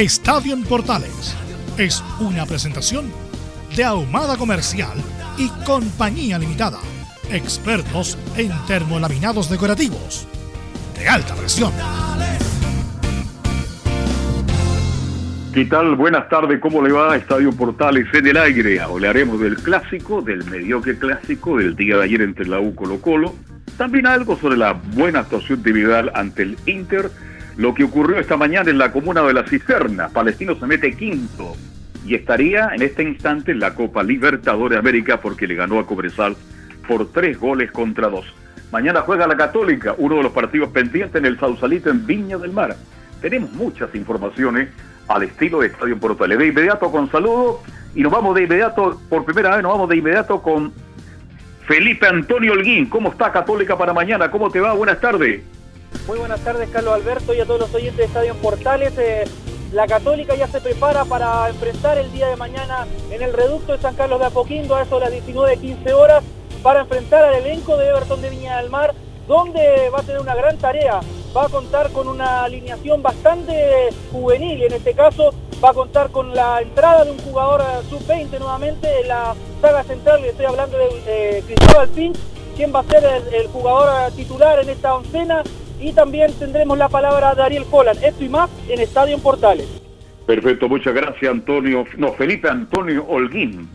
Estadio en Portales es una presentación de Ahumada Comercial y Compañía Limitada. Expertos en termolaminados decorativos de alta presión. ¿Qué tal? Buenas tardes, ¿cómo le va? Estadio Portales en el aire. Hablaremos del clásico, del mediocre clásico del día de ayer entre la U Colo Colo. También algo sobre la buena actuación de ante el Inter. Lo que ocurrió esta mañana en la comuna de La Cisterna. Palestino se mete quinto y estaría en este instante en la Copa Libertadores América porque le ganó a Cobresal por tres goles contra dos. Mañana juega la Católica, uno de los partidos pendientes en el Sausalito en Viña del Mar. Tenemos muchas informaciones al estilo de Estadio Portales. De inmediato con saludo y nos vamos de inmediato, por primera vez nos vamos de inmediato con Felipe Antonio Holguín. ¿Cómo está Católica para mañana? ¿Cómo te va? Buenas tardes. Muy buenas tardes, Carlos Alberto, y a todos los oyentes de Estadio Portales. Eh, la Católica ya se prepara para enfrentar el día de mañana en el reducto de San Carlos de Apoquindo a eso de las 19-15 horas para enfrentar al elenco de Everton de Viña del Mar, donde va a tener una gran tarea. Va a contar con una alineación bastante juvenil en este caso va a contar con la entrada de un jugador sub-20 nuevamente en la saga central, estoy hablando de Cristóbal Pinch, quien va a ser el, jugador titular en esta oncena y también tendremos la palabra de Ariel Holland. Esto y más en Estadio en Portales. Perfecto, muchas gracias Antonio, no, Felipe Antonio Holguín.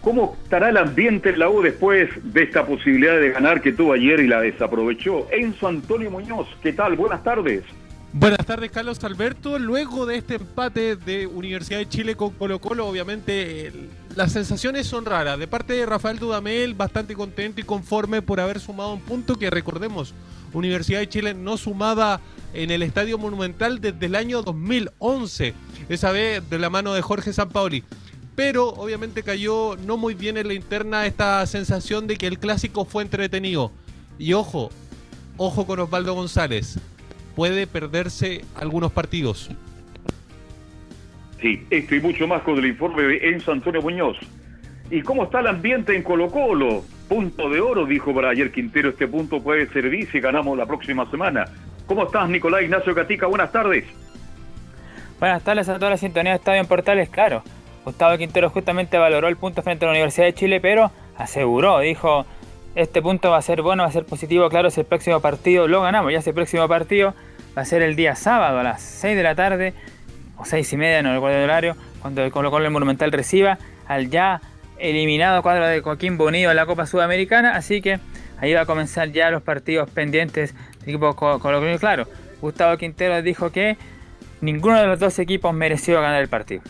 ¿Cómo estará el ambiente en la U después de esta posibilidad de ganar que tuvo ayer y la desaprovechó? Enzo Antonio Muñoz, ¿qué tal? Buenas tardes. Buenas tardes, Carlos Alberto. Luego de este empate de Universidad de Chile con Colo Colo, obviamente las sensaciones son raras. De parte de Rafael Dudamel, bastante contento y conforme por haber sumado un punto que recordemos, Universidad de Chile no sumaba en el Estadio Monumental desde el año 2011, esa vez de la mano de Jorge Sampaoli. Pero obviamente cayó no muy bien en la interna esta sensación de que el clásico fue entretenido. Y ojo, ojo con Osvaldo González, puede perderse algunos partidos. Sí, esto y mucho más con el informe de Enzo Antonio Muñoz. ¿Y cómo está el ambiente en Colo Colo? Punto de oro, dijo Brayer Quintero. Este punto puede servir si ganamos la próxima semana. ¿Cómo estás, Nicolás Ignacio Catica? Buenas tardes. Buenas tardes a toda la sintonía de Estadio en Portales. Claro, Gustavo Quintero justamente valoró el punto frente a la Universidad de Chile, pero aseguró, dijo, este punto va a ser bueno, va a ser positivo, claro, si el próximo partido lo ganamos, ya ese próximo partido va a ser el día sábado a las 6 de la tarde, o 6 y media, no recuerdo el horario, cuando el Colo Colo el Monumental reciba al ya eliminado cuadro de Joaquín Bonillo en la Copa Sudamericana, así que ahí va a comenzar ya los partidos pendientes del equipo Colo Claro, Gustavo Quintero dijo que ninguno de los dos equipos mereció ganar el partido.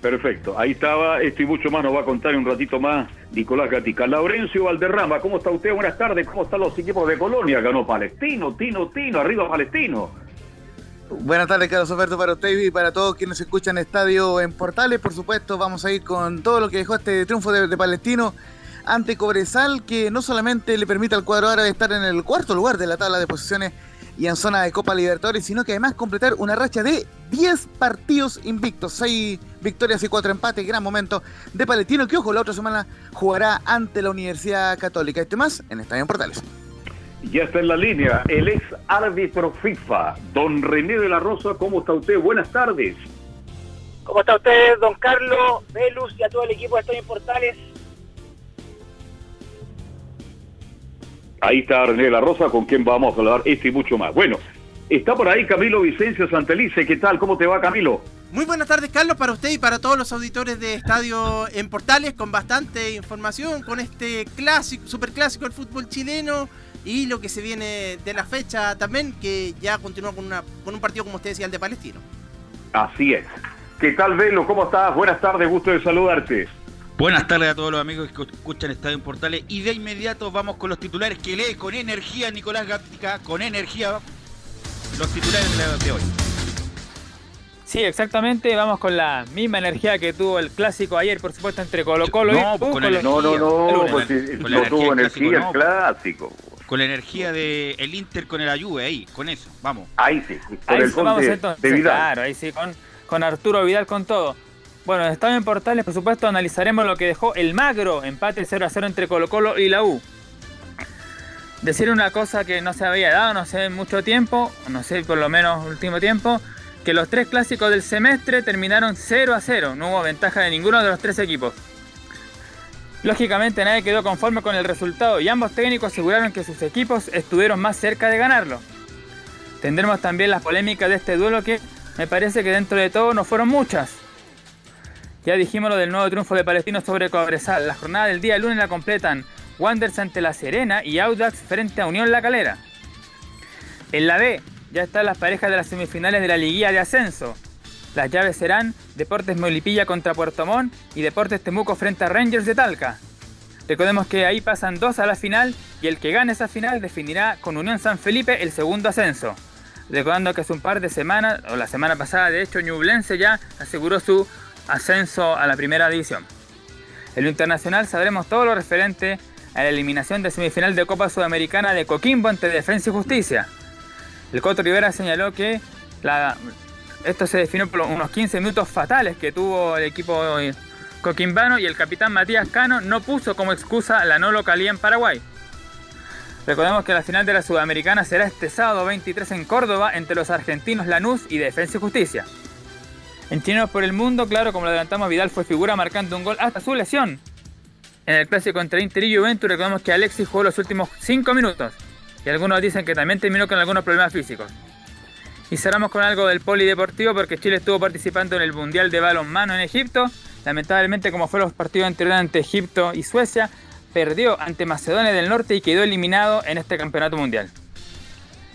Perfecto, ahí estaba, esto y mucho más nos va a contar un ratito más Nicolás Gatica. Laurencio Valderrama, ¿cómo está usted? Buenas tardes, ¿cómo están los equipos de Colonia? Ganó Palestino, Tino, Tino, arriba Palestino. Buenas tardes, Carlos Alberto, para usted y para todos quienes escuchan Estadio en Portales. Por supuesto, vamos a ir con todo lo que dejó este triunfo de, Palestino ante Cobresal, que no solamente le permite al cuadro árabe estar en el cuarto lugar de la tabla de posiciones y en zona de Copa Libertadores, sino que además completar una racha de 10 partidos invictos, 6 victorias y 4 empates, gran momento de Palestino, que ojo, la otra semana jugará ante la Universidad Católica. Este más en Estadio en Portales. Ya está en la línea el ex árbitro FIFA, don René de la Rosa. ¿Cómo está usted? Buenas tardes. ¿Cómo está usted, don Carlos, Velus y a todo el equipo de Estadio Portales? Ahí está René de la Rosa, con quien vamos a hablar esto y mucho más. Bueno, Está por ahí Camilo Vicencio Santelice. ¿Qué tal? ¿Cómo te va, Camilo? Muy buenas tardes, Carlos, para usted y para todos los auditores de Estadio en Portales, con bastante información, con este clásico, superclásico del fútbol chileno y lo que se viene de la fecha también, que ya continúa con, una, con un partido, como usted decía, el de Palestino. Así es. ¿Qué tal, Velo? ¿Cómo estás? Buenas tardes, gusto de saludarte. Buenas tardes a todos los amigos que escuchan Estadio en Portales y de inmediato vamos con los titulares que lee con energía Nicolás Gática, con energía los titulares de hoy. Sí, exactamente, vamos con la misma energía que tuvo el clásico ayer, por supuesto, entre Colo Colo no, y... Pues con no, no, no, pues no tuvo energía el clásico. Con la energía del el Inter con el Ayuve, ahí, con eso, vamos. Ahí sí, con ahí el sí, vamos entonces, de Vidal. Claro, ahí sí, con, con Arturo Vidal con todo. Bueno, en Estadio en Portales, por supuesto, analizaremos lo que dejó el magro empate 0 a 0 entre Colo Colo y la U. Decir una cosa que no se había dado, no sé, mucho tiempo, no sé, por lo menos último tiempo, que los tres clásicos del semestre terminaron 0 a 0. No hubo ventaja de ninguno de los tres equipos. Lógicamente nadie quedó conforme con el resultado y ambos técnicos aseguraron que sus equipos estuvieron más cerca de ganarlo. Tendremos también las polémicas de este duelo que me parece que dentro de todo no fueron muchas. Ya dijimos lo del nuevo triunfo de Palestino sobre Cobresal. La jornada del día lunes la completan Wanderers ante La Serena y Audax frente a Unión La Calera. En la B ya están las parejas de las semifinales de la liguilla de ascenso. Las llaves serán Deportes Molipilla contra Puerto Montt y Deportes Temuco frente a Rangers de Talca. Recordemos que ahí pasan dos a la final y el que gane esa final definirá con Unión San Felipe el segundo ascenso. Recordando que hace un par de semanas, o la semana pasada de hecho, Ñublense ya aseguró su ascenso a la primera división. En lo internacional sabremos todo lo referente a la eliminación de semifinal de Copa Sudamericana de Coquimbo ante Defensa y Justicia. El Coto Rivera señaló que esto se definió por unos 15 minutos fatales que tuvo el equipo coquimbano y el capitán Matías Cano no puso como excusa la no localía en Paraguay. Recordemos que la final de la Sudamericana será este sábado 23 en Córdoba entre los argentinos Lanús y Defensa y Justicia. En Chinos por el Mundo, claro, como lo adelantamos, Vidal fue figura marcando un gol hasta su lesión. En el clásico entre Inter y Juventus recordemos que Alexis jugó los últimos 5 minutos. Y algunos dicen que también terminó con algunos problemas físicos. Y cerramos con algo del polideportivo porque Chile estuvo participando en el Mundial de Balonmano en Egipto. Lamentablemente, como fueron los partidos anteriores ante Egipto y Suecia, perdió ante Macedonia del Norte y quedó eliminado en este campeonato mundial.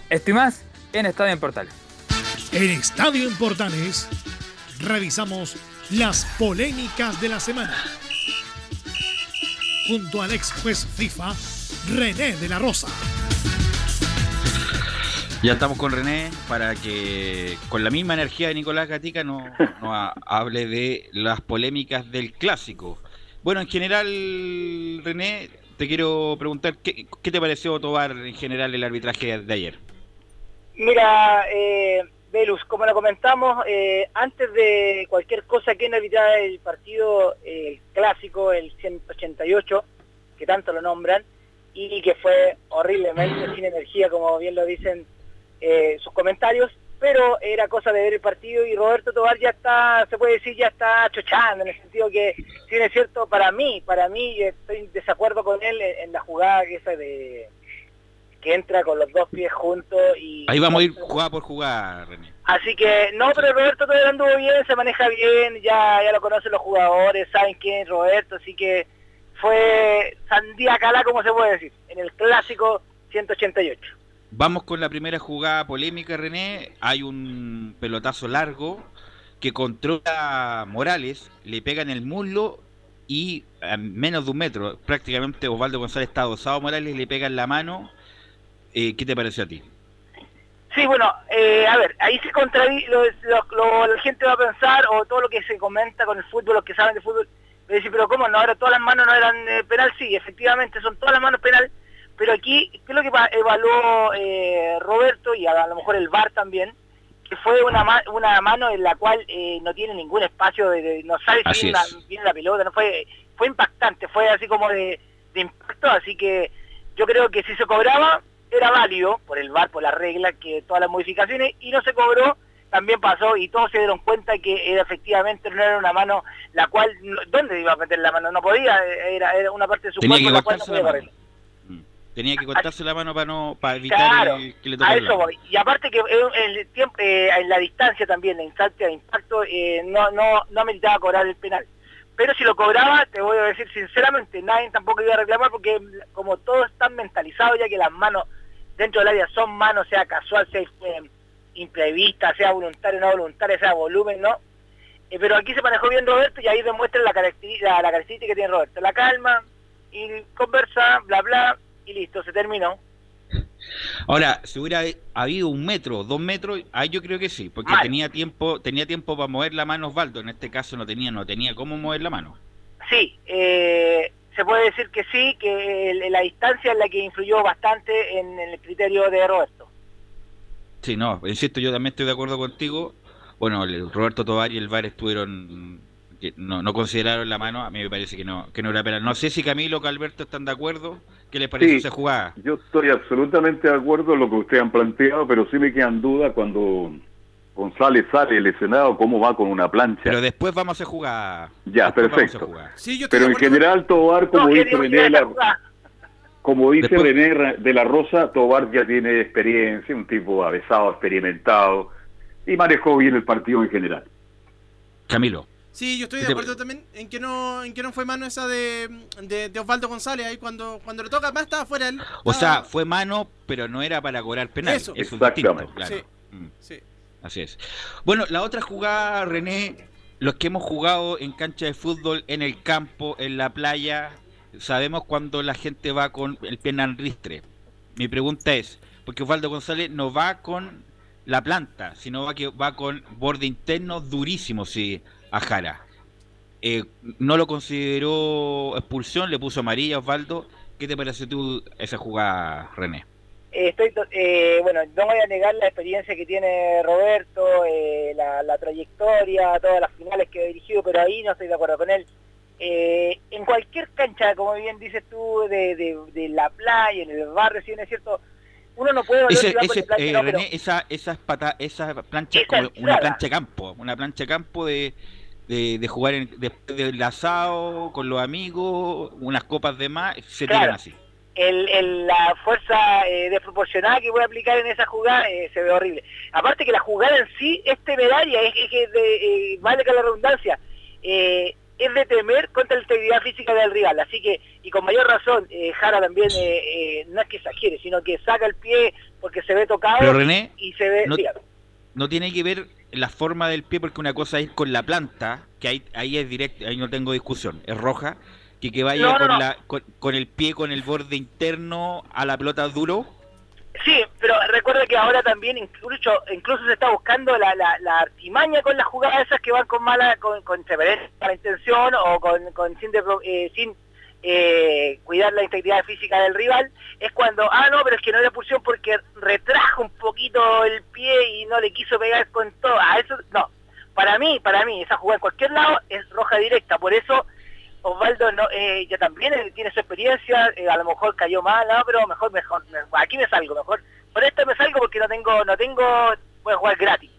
Esto y más en Estadio en Portales. En Estadio en Portales revisamos las polémicas de la semana. Junto al ex juez FIFA, René de la Rosa. Ya estamos con René para que con la misma energía de Nicolás Gatica nos no hable de las polémicas del clásico. Bueno, en general, René, te quiero preguntar, ¿qué, qué te pareció Tobar en general el arbitraje de ayer? Mira, eh, Velus, como lo comentamos, eh, antes de cualquier cosa que arbitrar el partido el clásico, el 188, que tanto lo nombran, y que fue horriblemente sin energía, como bien lo dicen eh, sus comentarios, pero era cosa de ver el partido y Roberto Tobar ya está, se puede decir, ya está chochando, en el sentido que, si es cierto, para mí, para mí, estoy en desacuerdo con él en, la jugada que esa de que entra con los dos pies juntos y... Ahí vamos a ir jugada por jugada, René. Así que, no, pero Roberto todavía anduvo bien, se maneja bien, ya, ya lo conocen los jugadores, saben quién es Roberto, así que fue sandía calá, como se puede decir, en el clásico 188. Vamos con la primera jugada polémica, René. Hay un pelotazo largo que controla Morales, le pega en el muslo y a menos de un metro, prácticamente Osvaldo González está adosado Morales, le pega en la mano eh, ¿Qué te pareció a ti? Sí, bueno, eh, a ver, ahí se contradice, lo, la gente va a pensar, o todo lo que se comenta con el fútbol, los que saben de fútbol, dicen, pero ¿cómo no? Ahora todas las manos no eran eh, penal, sí, efectivamente son todas las manos penal, pero aquí, ¿qué es lo que evaluó Roberto y a, lo mejor el VAR también? Que fue una, una mano en la cual no tiene ningún espacio, de, no sabe si viene la, pelota, no fue fue impactante, fue así como de, de impacto, así que yo creo que si se cobraba, era válido por el VAR, por la regla, que todas las modificaciones, y no se cobró, también pasó, y todos se dieron cuenta que era, efectivamente no era una mano la cual, ¿dónde iba a meter la mano? No podía, era, era una parte de su cuerpo la cual no podía. Tenía que cortarse la mano para no para evitar Claro, el- que le a toque el eso voy. Y aparte que eh, en, el tiempo, eh, en la distancia también, la instancia de impacto, eh, no, no, no ameritaba cobrar el penal. Pero si lo cobraba, te voy a decir sinceramente, nadie tampoco iba a reclamar porque como todo está mentalizado ya que las manos dentro del área son manos, sea casual, sea eh, imprevista, sea voluntaria, no voluntaria, sea volumen, ¿no? Eh, pero aquí se manejó bien Roberto y ahí demuestra la, caracteri- la, la característica que tiene Roberto. La calma y conversa, bla, bla, y listo, se terminó. Ahora, si hubiera habido un metro, dos metros, ahí yo creo que sí, porque Mal. tenía tiempo, tenía tiempo para mover la mano Osvaldo. En este caso no tenía, no tenía cómo mover la mano. Sí, eh, se puede decir que sí, que la distancia es la que influyó bastante en el criterio de Roberto. Sí, no, insisto, yo también estoy de acuerdo contigo. Bueno, el Roberto Tobar y el VAR estuvieron, que no, no consideraron la mano, a mí me parece que no, que no era penal. No sé si Camilo o Calberto están de acuerdo, ¿qué les pareció Sí. esa jugada? Yo estoy absolutamente de acuerdo en lo que ustedes han planteado, pero sí me quedan dudas cuando González sale lesionado, cómo va con una plancha. Pero después vamos a hacer jugada. Ya, Después vamos a perfecto. jugar. Sí, yo Pero en general, Tobar, como No, dice René la, como dice Después- René de la Rosa, Tobar ya tiene experiencia, un tipo avesado, experimentado, y manejó bien el partido en general. Camilo. Sí, yo estoy ¿Qué de acuerdo también en que no en que no fue mano esa de, de, de Osvaldo González ahí cuando cuando lo toca, más estaba fuera él. O sea, fue mano, pero no era para cobrar penal. Eso. Es Exactamente. distinto, claro. Sí. Mm. Sí. Así es. Bueno, la otra jugada, René, los que hemos jugado en cancha de fútbol, en el campo, en la playa, sabemos cuando la gente va con el pie en ristre. Mi pregunta es, porque Osvaldo González no va con la planta, sino va que va con borde interno durísimo, sí, a Jara. Eh, no lo consideró expulsión, le puso amarilla Osvaldo. ¿Qué te pareció tú esa jugada, René? Eh, estoy, to- eh, bueno, no voy a negar la experiencia que tiene Roberto, eh, la, la trayectoria, todas las finales que ha dirigido, pero ahí no estoy de acuerdo con él. Eh, en cualquier cancha, como bien dices tú, de, de, de la playa, en el barrio, si bien es cierto, uno no puede Ese, ese, plancha, eh, no, pero- René, esa, esa, es pata, esa plancha es Esa como una plancha de campo, una plancha de campo de, de, de jugar en, después del asado con los amigos, unas copas de más, se Claro. tiran así. el, el- la fuerza eh, desproporcionada que voy a aplicar en esa jugada eh, se ve horrible. Aparte que la jugada en sí es temeraria, es, es que de, eh, vale que la redundancia, eh, es de temer contra la integridad física del rival. Así que, y con mayor razón, Jara también eh, eh, no es que exagere, sino que saca el pie porque se ve tocado Pero René, y se ve... no-. No tiene que ver la forma del pie, porque una cosa es con la planta, que ahí, ahí es directo, ahí no tengo discusión, es roja, que que vaya No, no, con, no. La, con, con el pie, con el borde interno a la pelota duro. Sí, pero recuerda que ahora también incluso incluso se está buscando la, la, la artimaña con las jugadas esas que van con mala con, con mala intención o con, con sin, de- eh, sin eh, cuidar la integridad física del rival es cuando ah no pero es que no era pulsión porque retrajo un poquito el pie y no le quiso pegar con todo a eso no para mí para mí esa jugada en cualquier lado es roja directa por eso Osvaldo no, eh, ya también eh, tiene su experiencia, eh, a lo mejor cayó mal, no, pero mejor, mejor, me- aquí me salgo, mejor. Por esto me salgo porque no tengo, no tengo, voy a jugar gratis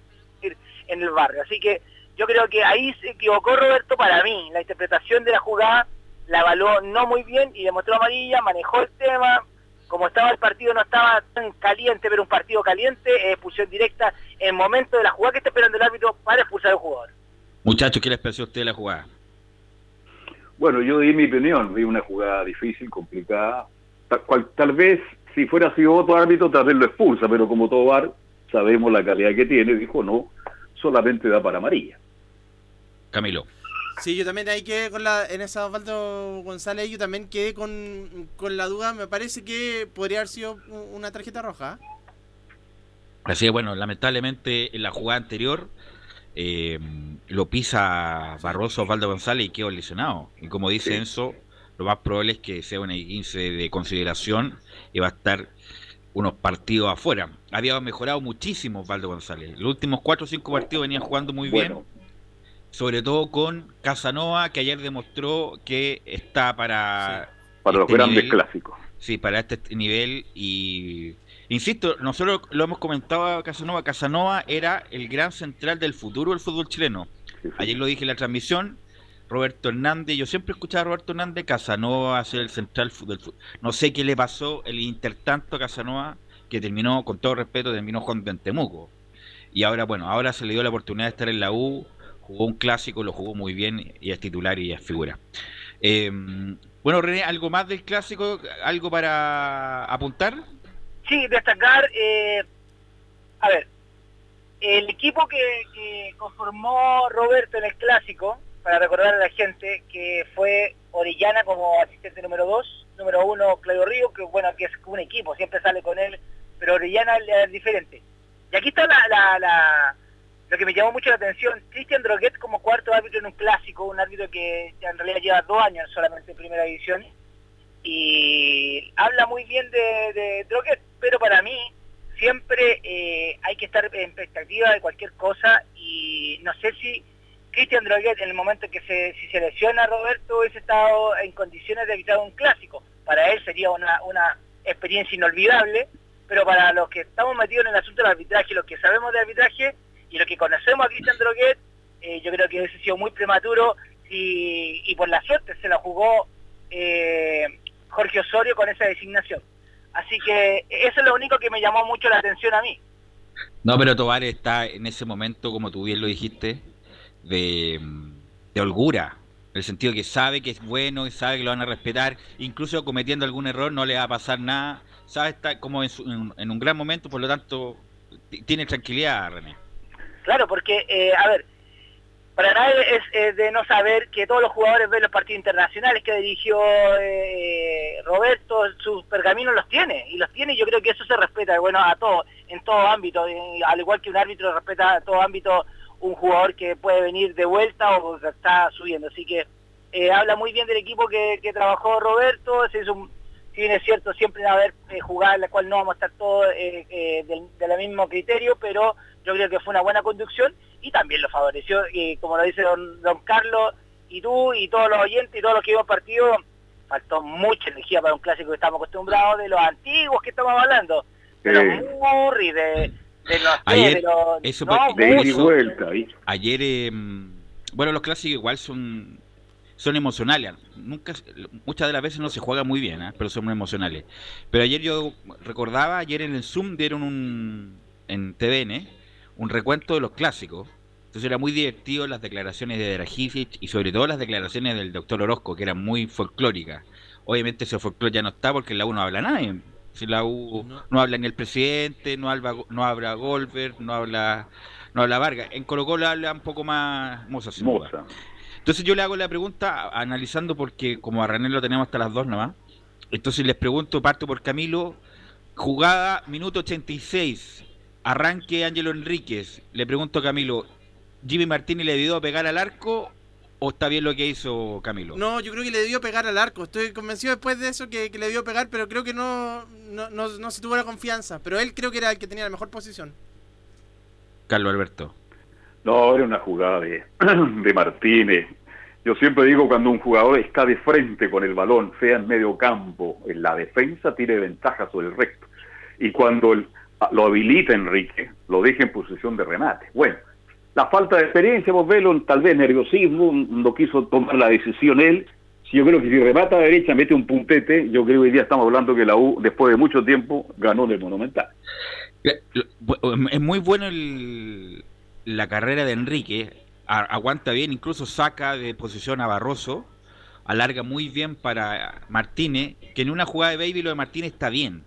en el barrio. Así que yo creo que ahí se equivocó Roberto para mí. La interpretación de la jugada la evaluó no muy bien y demostró amarilla, manejó el tema. Como estaba el partido, no estaba tan caliente, pero un partido caliente, eh, expulsión directa en momento de la jugada que está esperando el árbitro para expulsar al jugador. Muchachos, ¿qué les pareció a ustedes la jugada? Bueno, yo di mi opinión, vi una jugada difícil, complicada. Tal, cual- tal vez, si fuera sido otro árbitro, tal vez lo expulsa, pero como todo VAR, sabemos la calidad que tiene, dijo no, solamente da para amarilla. Camilo. Sí, yo también ahí quedé con la, en esa Osvaldo González, yo también quedé con, con la duda, me parece que podría haber sido una tarjeta roja. Así que bueno, lamentablemente en la jugada anterior eh, lo pisa Barroso Osvaldo González y quedó lesionado. Y como dice Sí. Enzo, lo más probable es que sea una 15 de consideración y va a estar unos partidos afuera. Había mejorado muchísimo Osvaldo González. Los últimos 4 o 5 partidos venía jugando muy Bueno, bien, sobre todo con Casanova, que ayer demostró que está para para los este grandes nivel. clásicos. Sí, para este nivel y insisto, nosotros lo hemos comentado a Casanova, Casanova era el gran central del futuro del fútbol chileno. Sí, sí. Ayer lo dije en la transmisión, Roberto Hernández, yo siempre escuchaba a Roberto Hernández, Casanova hacer el central del fútbol. No sé qué le pasó el intertanto a Casanova, que terminó, con todo respeto, terminó con Temuco. Y ahora, bueno, ahora se le dio la oportunidad de estar en la U, jugó un clásico, lo jugó muy bien y es titular y es figura. Eh, bueno, René, ¿algo más del clásico? ¿Algo para apuntar? Sí, destacar, eh, a ver, el equipo que, conformó Roberto en el clásico, para recordar a la gente, que fue Orellana como asistente número 2, número 1 Claudio Río, que bueno, que es un equipo, siempre sale con él, pero Orellana es diferente. Y aquí está la, lo que me llamó mucho la atención, Cristian Droguet como cuarto árbitro en un clásico, un árbitro que en realidad lleva dos años solamente en primera división, y habla muy bien de, de Droguet, pero para mí siempre eh, hay que estar en expectativa de cualquier cosa y no sé si Cristian Droguet en el momento en que se, si se lesiona Roberto hubiese estado en condiciones de evitar un clásico. Para él sería una, una experiencia inolvidable, pero para los que estamos metidos en el asunto del arbitraje, los que sabemos de arbitraje y los que conocemos a Cristian Droguet, eh, yo creo que hubiese sido muy prematuro y, y por la suerte se la jugó eh, Jorge Osorio con esa designación. Así que eso es lo único que me llamó mucho la atención a mí. No, pero Tobar está en ese momento, como tú bien lo dijiste, de, de holgura. En el sentido que sabe que es bueno y sabe que lo van a respetar. Incluso cometiendo algún error no le va a pasar nada. Sabe estar como en, en, un gran momento, por lo tanto, tiene tranquilidad, René. Claro, porque, eh, a ver, para nadie es de no saber que todos los jugadores ven los partidos internacionales que dirigió eh, Roberto, sus pergaminos los tiene, y los tiene y yo creo que eso se respeta, bueno, a todo, en todo ámbito, al igual que un árbitro respeta a todo ámbito un jugador que puede venir de vuelta o que está subiendo, así que eh, habla muy bien del equipo que, trabajó Roberto, si, es un, si bien es cierto siempre va a haber eh, jugadas en la cual no vamos a estar todos del, del mismo criterio, pero yo creo que fue una buena conducción y también lo favoreció, y como lo dice don, don Carlos, y tú, y todos los oyentes, y todos los que iban partido, faltó mucha energía para un clásico que estamos acostumbrados de los antiguos que estamos hablando, de los Murray, de, de los... Ayer, de los eso, no, de y vuelta. Ayer, eh, bueno, los clásicos igual son son emocionales. Nunca, muchas de las veces no se juega muy bien, ¿eh? pero son emocionales. Pero ayer yo recordaba, ayer en el Zoom dieron un, en TVN, un recuento de los clásicos. Entonces era muy divertido las declaraciones de Dragicic y sobre todo las declaraciones del doctor Orozco, que eran muy folclóricas. Obviamente ese folclore ya no está porque en la U no habla nadie. Si la U no, habla ni el presidente, no habla, no habla Goldberg, no habla, no habla Vargas. En Colo Colo habla un poco más Moza. Moza. Entonces yo le hago la pregunta analizando porque como a René lo tenemos hasta las dos nomás. Entonces les pregunto, parto por Camilo, jugada minuto 86, Arranque Ángelo Enríquez. Le pregunto a Camilo, ¿Jimmy Martínez le debió pegar al arco o está bien lo que hizo Camilo? No, yo creo que le debió pegar al arco. Estoy convencido después de eso que, le debió pegar, pero creo que no, no, no, se tuvo la confianza. Pero él creo que era el que tenía la mejor posición. Carlos Alberto. No, era una jugada de, de Martínez. Yo siempre digo cuando un jugador está de frente con el balón, sea en medio campo, en la defensa, tiene ventaja sobre el resto. Y cuando el, lo habilita Enrique, lo deja en posición de remate. Bueno, la falta de experiencia, vos velo, tal vez nerviosismo, no quiso tomar la decisión él. Yo creo que si remata a derecha, mete un puntete, yo creo que hoy día estamos hablando que la U, después de mucho tiempo, ganó del Monumental. Es muy bueno el, la carrera de Enrique, aguanta bien, incluso saca de posición a Barroso, alarga muy bien para Martínez, que en una jugada de Baby lo de Martínez está bien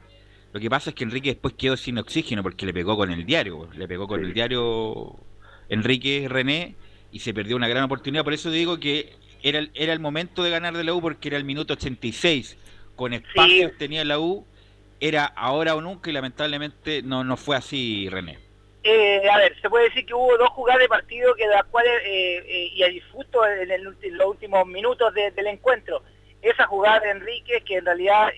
lo que pasa es que Enrique después quedó sin oxígeno porque le pegó con el diario, le pegó con el diario Enrique René y se perdió una gran oportunidad. Por eso digo que era el, era el momento de ganar de la U porque era el minuto 86. Con espacios tenía la U, era ahora o nunca y lamentablemente no, no fue así, René. Eh, a ver, se puede decir que hubo dos jugadas de partido que de las cuales, eh, eh, y a disfruto en, en, los últimos minutos del encuentro. Esa jugada de Enrique que en realidad,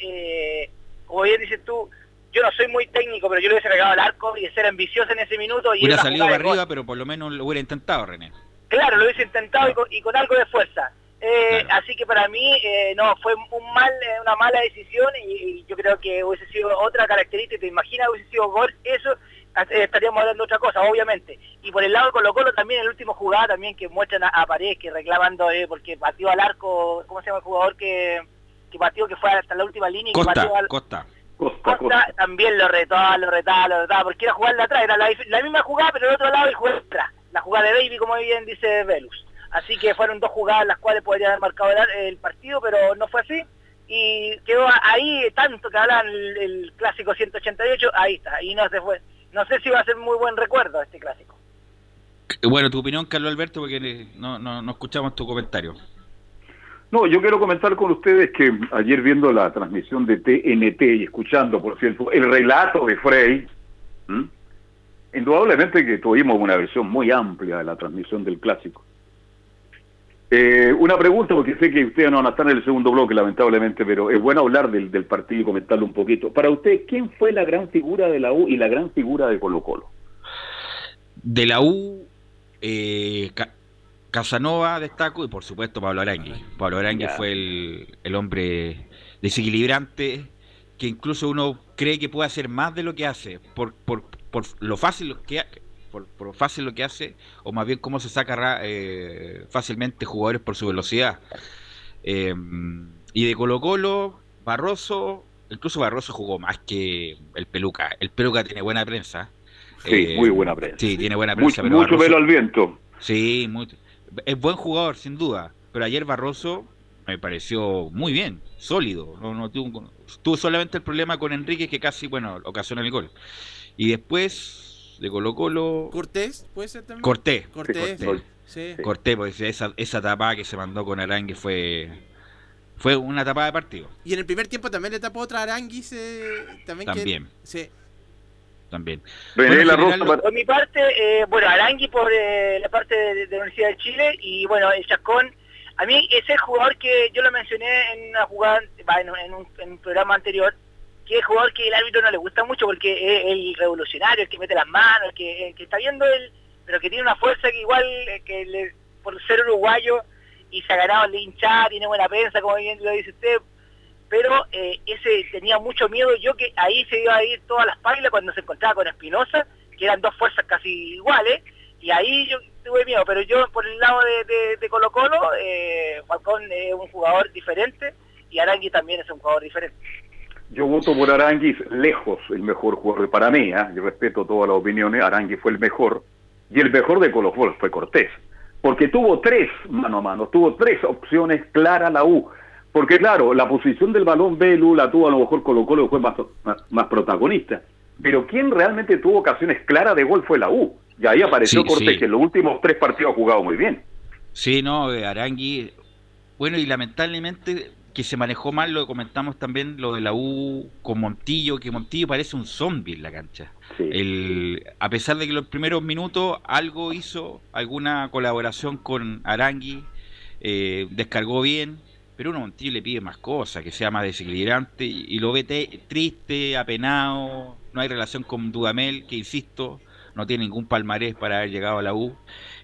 como bien dices tú, yo no soy muy técnico, pero yo le hubiese regado al arco y ser ambicioso en ese minuto. Y hubiera salido para arriba, pero por lo menos lo hubiera intentado, René. Claro, lo hubiese intentado y, con, algo de fuerza. Eh, así que para mí, eh, no, fue un mal, eh, una mala decisión y, yo creo que hubiese sido otra característica, te imaginas, hubiese sido gol, eso, estaríamos hablando de otra cosa, obviamente. Y por el lado de Colo Colo también el último jugada también que muestran a, a Paredes que reclamando eh, porque partió al arco, ¿cómo se llama el jugador que, que partió que fue hasta la última línea y Costa, que al, Costa. Costa, Costa también lo retaba, lo retaba, lo retaba, porque era jugar de atrás, era la, la misma jugada pero del otro lado y jugar atrás, la jugada de Baby como bien dice Velus. Así que fueron dos jugadas las cuales podrían haber marcado el, el partido, pero no fue así. Y quedó ahí tanto que hablan el, el clásico 188, ahí está, y no se fue. No sé si va a ser muy buen recuerdo este clásico. Bueno, tu opinión, Carlos Alberto, porque no, no, no escuchamos tu comentario. No, yo quiero comentar con ustedes que ayer viendo la transmisión de TNT y escuchando, por cierto, el relato de Frey, ¿m? indudablemente que tuvimos una versión muy amplia de la transmisión del clásico. Eh, una pregunta, porque sé que ustedes no van a estar en el segundo bloque, lamentablemente, pero es bueno hablar del, del partido y comentarlo un poquito. Para usted, ¿quién fue la gran figura de la U y la gran figura de Colo Colo? De la U, eh, Ca- Casanova destaco y por supuesto Pablo Arangui. Pablo Arangui fue el, el hombre desequilibrante que incluso uno cree que puede hacer más de lo que hace por, por, por lo fácil que por, por fácil lo que hace o más bien cómo se saca eh, fácilmente jugadores por su velocidad. Eh, y de Colo Colo, Barroso, incluso Barroso jugó más que el Peluca. El Peluca tiene buena prensa. Sí, Eh, muy buena prensa. Sí, tiene buena prensa. Mucho, pero mucho Barroso- pelo al viento. Sí, muy- es buen jugador, sin duda. Pero ayer Barroso me pareció muy bien, sólido. No, no tuvo, tuvo solamente el problema con Enrique que casi, bueno, ocasiona el gol. Y después de Colo Colo, Cortés, ¿puede ser también? Corté. Cortés. Sí, Cortés. Sí. Porque esa, esa tapada que se mandó con Arangue fue fue una tapada de partido. Y en el primer tiempo también le tapó otra Aranguis. eh, también. que- También. sí. También. René Bueno, La en general, Rosa, lo- para- Por mi parte, eh, bueno, Arangui por eh, la parte de, de la Universidad de Chile y bueno, el Chacón, a mí es el jugador que yo lo mencioné en una jugada, en un, en un programa anterior, que es jugador que el árbitro no le gusta mucho porque es el revolucionario, el que mete las manos, el que, está viendo él, pero que tiene una fuerza que igual, eh, que por ser uruguayo y se ha ganado el hinchar, tiene buena prensa, como bien lo dice usted, pero eh, ese tenía mucho miedo yo que ahí se iba a ir todas las pailas cuando se encontraba con Espinosa, que eran dos fuerzas casi iguales, y ahí yo tuve miedo, pero yo por el lado de, de- de Colo Colo, eh, Falcón es un jugador diferente y Arangui también es un jugador diferente. Yo voto por Aranguis lejos el mejor jugador para mí. ¿ah? Yo respeto todas las opiniones. Aranguis fue el mejor. Y el mejor de Colo Colo fue Cortés. Porque tuvo tres mano a mano. Tuvo tres opciones claras la U. Porque claro, la posición del balón Belu la tuvo a lo mejor Colo Colo fue más, más, más protagonista. Pero quien realmente tuvo ocasiones claras de gol fue la U. Y ahí apareció Sí, Cortés, sí. que en los últimos tres partidos ha jugado muy bien. Sí, no, eh, Arangui. Bueno, y lamentablemente que se manejó mal, lo comentamos también, lo de la U con Montillo, que Montillo parece un zombie en la cancha. Sí. El, a pesar de que los primeros minutos algo hizo, alguna colaboración con Arangui, eh, descargó bien, pero uno a Montillo le pide más cosas, que sea más desequilibrante, y, y lo ve te- triste, apenado, no hay relación con Dudamel, que insisto, no tiene ningún palmarés para haber llegado a la U,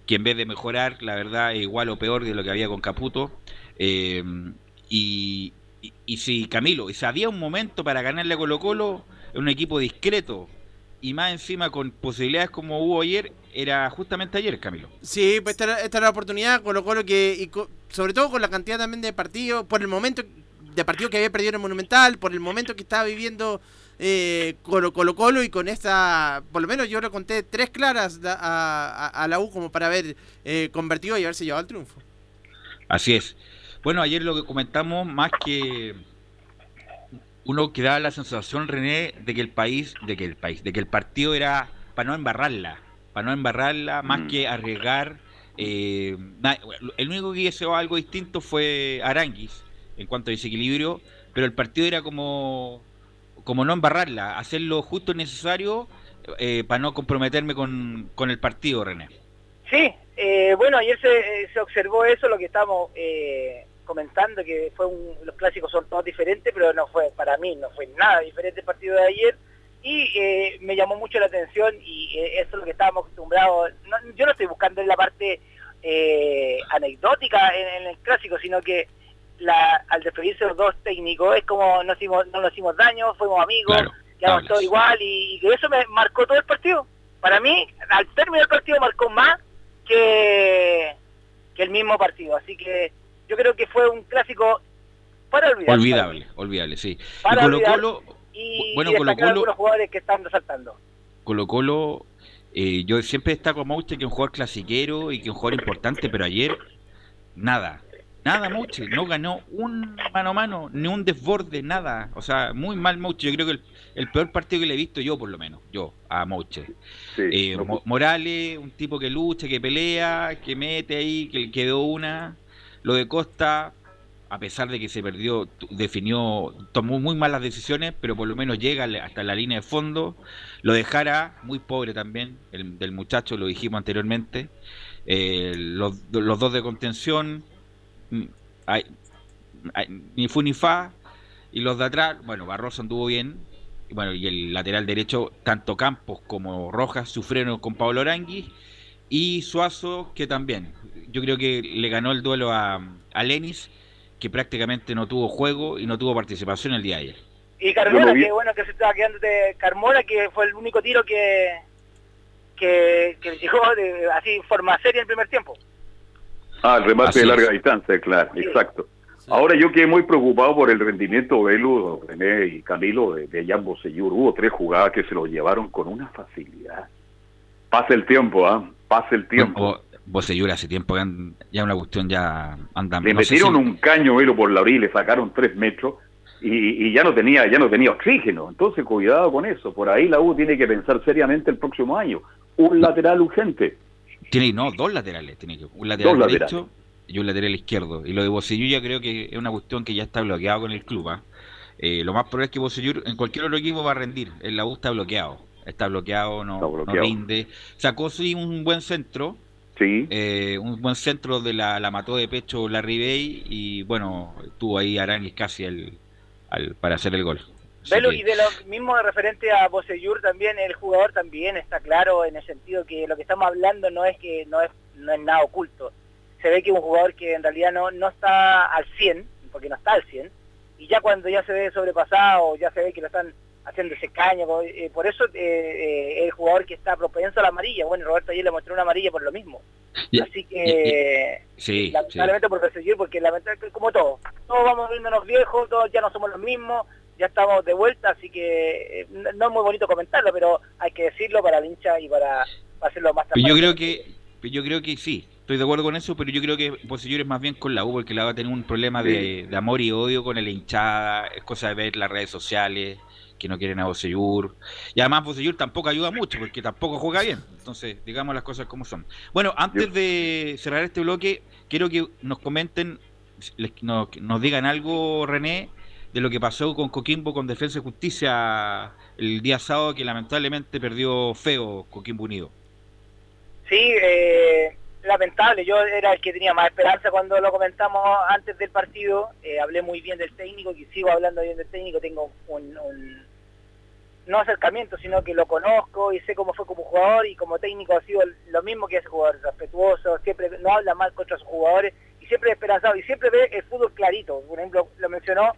que en vez de mejorar, la verdad, es igual o peor de lo que había con Caputo. Eh, y, y, y si Camilo, y si había un momento para ganarle a Colo Colo, un equipo discreto, y más encima con posibilidades como hubo ayer, era justamente ayer, Camilo. Sí, pues esta, era- esta era la oportunidad, Colo Colo que, y co- sobre todo con la cantidad también de partidos, por el momento de partido que había perdido en el Monumental, por el momento que estaba viviendo eh, Colo, Colo Colo y con esta, por lo menos yo le conté tres claras a- a la U como para haber eh, convertido y haberse llevado al triunfo. Así es. Bueno, ayer lo que comentamos, más que uno que daba la sensación, René, de que el país, de que el país, de que el partido era para no embarrarla, para no embarrarla, más Mm. que arriesgar. eh, el único que hizo algo distinto fue Aranguis en cuanto a desequilibrio, pero el partido era como, como no embarrarla, hacerlo justo y necesario eh, para no comprometerme con, con el partido, René. Sí, eh, bueno, ayer se, eh, se observó eso, lo que estamos eh, comentando, que fue un, los clásicos son todos diferentes, pero no fue, para mí, no fue nada diferente el partido de ayer, y eh, me llamó mucho la atención, y eh, eso es lo que estábamos acostumbrados, no- yo no estoy buscando en la parte eh, anecdótica en, en el clásico, sino que la, al despedirse los dos técnicos, es como no, hicimos, no nos hicimos daño, fuimos amigos, Claro. quedamos todos igual y, y eso me marcó todo el partido. Para mí, al término del partido marcó más que, que el mismo partido. Así que yo creo que fue un clásico para olvidar. Olvidable, olvidable, sí. Y Para Colo olvidar. Colo, Y, Bueno, y Colo Colo- algunos jugadores que están resaltando. Colo Colo, eh, yo siempre destaco a Mauche que es un jugador clasiquero y que es un jugador importante, pero ayer nada, nada Mauche, no ganó un mano a mano, ni un desborde, nada, o sea, muy mal Mauche, yo creo que el, el peor partido que le he visto yo por lo menos, yo, a Mauche. Sí, Eh, no Mo- Morales, un tipo que lucha, que pelea, que mete ahí, que le quedó una. Lo de Costa, a pesar de que se perdió, definió, tomó muy malas decisiones, pero por lo menos llega le- hasta la línea de fondo. Lo de Jara, muy pobre también, el, del muchacho, lo dijimos anteriormente. Eh, los, dos de contención, mm, ni fu ni fa. Y los de atrás, bueno, Barroso anduvo bien, y bueno, y el lateral derecho, tanto Campos como Rojas sufrieron con Pablo Arangui y Suazo, que también. Yo creo que le ganó el duelo a, a Lenis, que prácticamente no tuvo juego y no tuvo participación el día de ayer. Y Carmona, que bueno que se estaba quedando de Carmona, que fue el único tiro que que, que llegó de, así en forma seria en el primer tiempo. Ah, el remate Así de larga es. distancia, claro, exacto. Ahora yo quedé muy preocupado por el rendimiento de Elu, René y Camilo de, de Jan Bosellur. Hubo tres jugadas que se lo llevaron con una facilidad. Pasa el tiempo, ¿ah? Pasa el tiempo. Bueno, Bocellur hace tiempo que ya una cuestión ya anda. le no metieron si- un caño Elu por la orilla y le sacaron tres metros y, y ya no tenía ya no tenía oxígeno. Entonces cuidado con eso. Por ahí la U tiene que pensar seriamente el próximo año. Un lateral urgente. Tiene, no, dos laterales. Tiene que, un lateral Dos derecho y un lateral izquierdo. Y lo de Bocellur ya creo que es una cuestión que ya está bloqueado con el club. ¿ah? Eh, lo más probable es que Bocellur en cualquier otro equipo va a rendir. En la U está bloqueado. Está bloqueado, no, Está no bloqueado. rinde. Sacó sí un buen centro. Sí. eh, un buen centro de la, la mató de pecho Larry Bay y bueno, tuvo ahí Aranguis casi al, al- para hacer el gol. Velo, que- y de lo mismo referente a Bosellur también, el jugador también está claro en el sentido que lo que estamos hablando no es que no es, no es nada oculto. Se ve que es un jugador que en realidad no, no está al 100, porque no está al 100, y ya cuando ya se ve sobrepasado, ya se ve que lo están haciendo ese caño, eh, por eso eh, eh, el jugador que está propenso a la amarilla. Bueno, Roberto ayer le mostró una amarilla por lo mismo. Así que sí, sí. lamentablemente por Bosellur, porque lamentablemente como todo, todos vamos viéndonos viejos, todos ya no somos los mismos, ya estamos de vuelta, así que eh, no es muy bonito comentarlo, pero hay que decirlo para el hincha y para, para hacerlo más yo creo que yo creo que sí, estoy de acuerdo con eso, pero yo creo que Bocellur es más bien con la U, porque la va a tener un problema de, de amor y odio con la hinchada, es cosa de ver las redes sociales, que no quieren a Bocellur, y además Bocellur tampoco ayuda mucho, porque tampoco juega bien, entonces digamos las cosas como son. Bueno, antes de cerrar este bloque, quiero que nos comenten, les- nos, nos digan algo, René, de lo que pasó con Coquimbo con Defensa y Justicia el día sábado, que lamentablemente perdió feo Coquimbo Unido. Sí, eh, lamentable, yo era el que tenía más esperanza cuando lo comentamos antes del partido, eh, hablé muy bien del técnico, y sigo hablando bien del técnico, tengo un, un- no acercamiento, sino que lo conozco y sé cómo fue como jugador y como técnico ha sido lo mismo que ese jugador, respetuoso, siempre no habla mal contra sus jugadores y siempre esperanzado y siempre ve el fútbol clarito. Por ejemplo, lo mencionó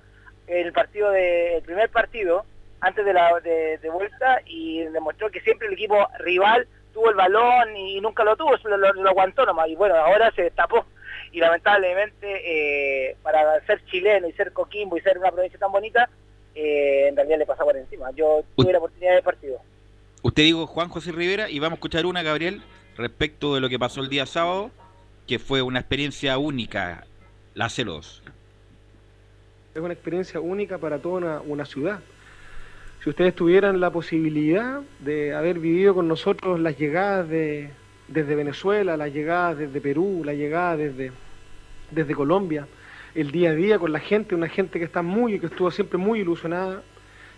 el partido de, el primer partido antes de la de, vuelta y demostró que siempre el equipo rival tuvo el balón y nunca lo tuvo, solo lo, lo aguantó nomás y bueno, ahora se destapó y lamentablemente eh, para ser chileno y ser Coquimbo y ser una provincia tan bonita, eh, en realidad le pasó por encima. Yo tuve la oportunidad de partido. Usted dijo Juan José Rivera y vamos a escuchar una, Gabriel, respecto de lo que pasó el día sábado, que fue una experiencia única, la 02. Es una experiencia única para toda una, una ciudad. Si ustedes tuvieran la posibilidad de haber vivido con nosotros las llegadas de, desde Venezuela, las llegadas desde Perú, las llegadas desde, desde Colombia, el día a día con la gente, una gente que está muy, que estuvo siempre muy ilusionada,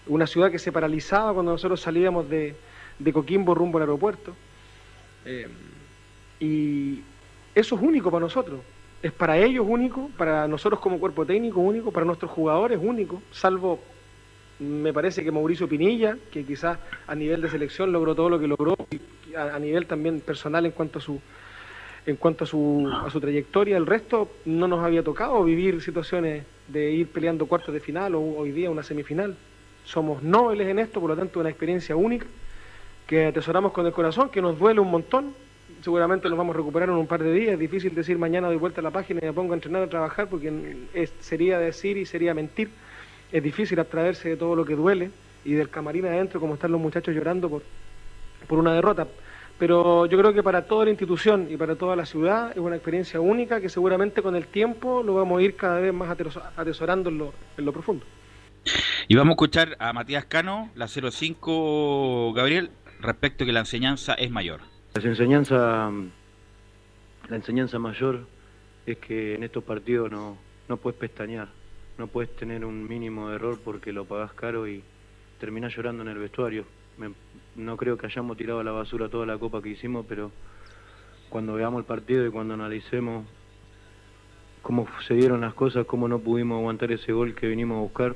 una ciudad que se paralizaba cuando nosotros salíamos de, de Coquimbo rumbo al aeropuerto. Eh, y eso es único para nosotros. Es para ellos único, para nosotros como cuerpo técnico único, para nuestros jugadores único, salvo me parece que Mauricio Pinilla, que quizás a nivel de selección logró todo lo que logró, y a, a nivel también personal en cuanto a su en cuanto a su, a su trayectoria, el resto no nos había tocado vivir situaciones de ir peleando cuartos de final o hoy día una semifinal. somos nobles en esto, por lo tanto una experiencia única que atesoramos con el corazón, que nos duele un montón. Seguramente nos vamos a recuperar en un par de días. Es difícil decir mañana doy vuelta a la página y me pongo a entrenar a trabajar porque sería decir y sería mentir. Es difícil abstraerse de todo lo que duele y del camarín adentro, como están los muchachos llorando por, por una derrota. Pero yo creo que para toda la institución y para toda la ciudad es una experiencia única que seguramente con el tiempo lo vamos a ir cada vez más atesorando en lo, en lo profundo. Y vamos a escuchar a Matías Cano, la 05, Gabriel, respecto a que la enseñanza es mayor. La enseñanza, la enseñanza mayor es que en estos partidos no, no puedes pestañear, no puedes tener un mínimo de error porque lo pagás caro y terminás llorando en el vestuario. No creo que hayamos tirado a la basura toda la copa que hicimos, pero cuando veamos el partido y cuando analicemos cómo se dieron las cosas, cómo no pudimos aguantar ese gol que vinimos a buscar,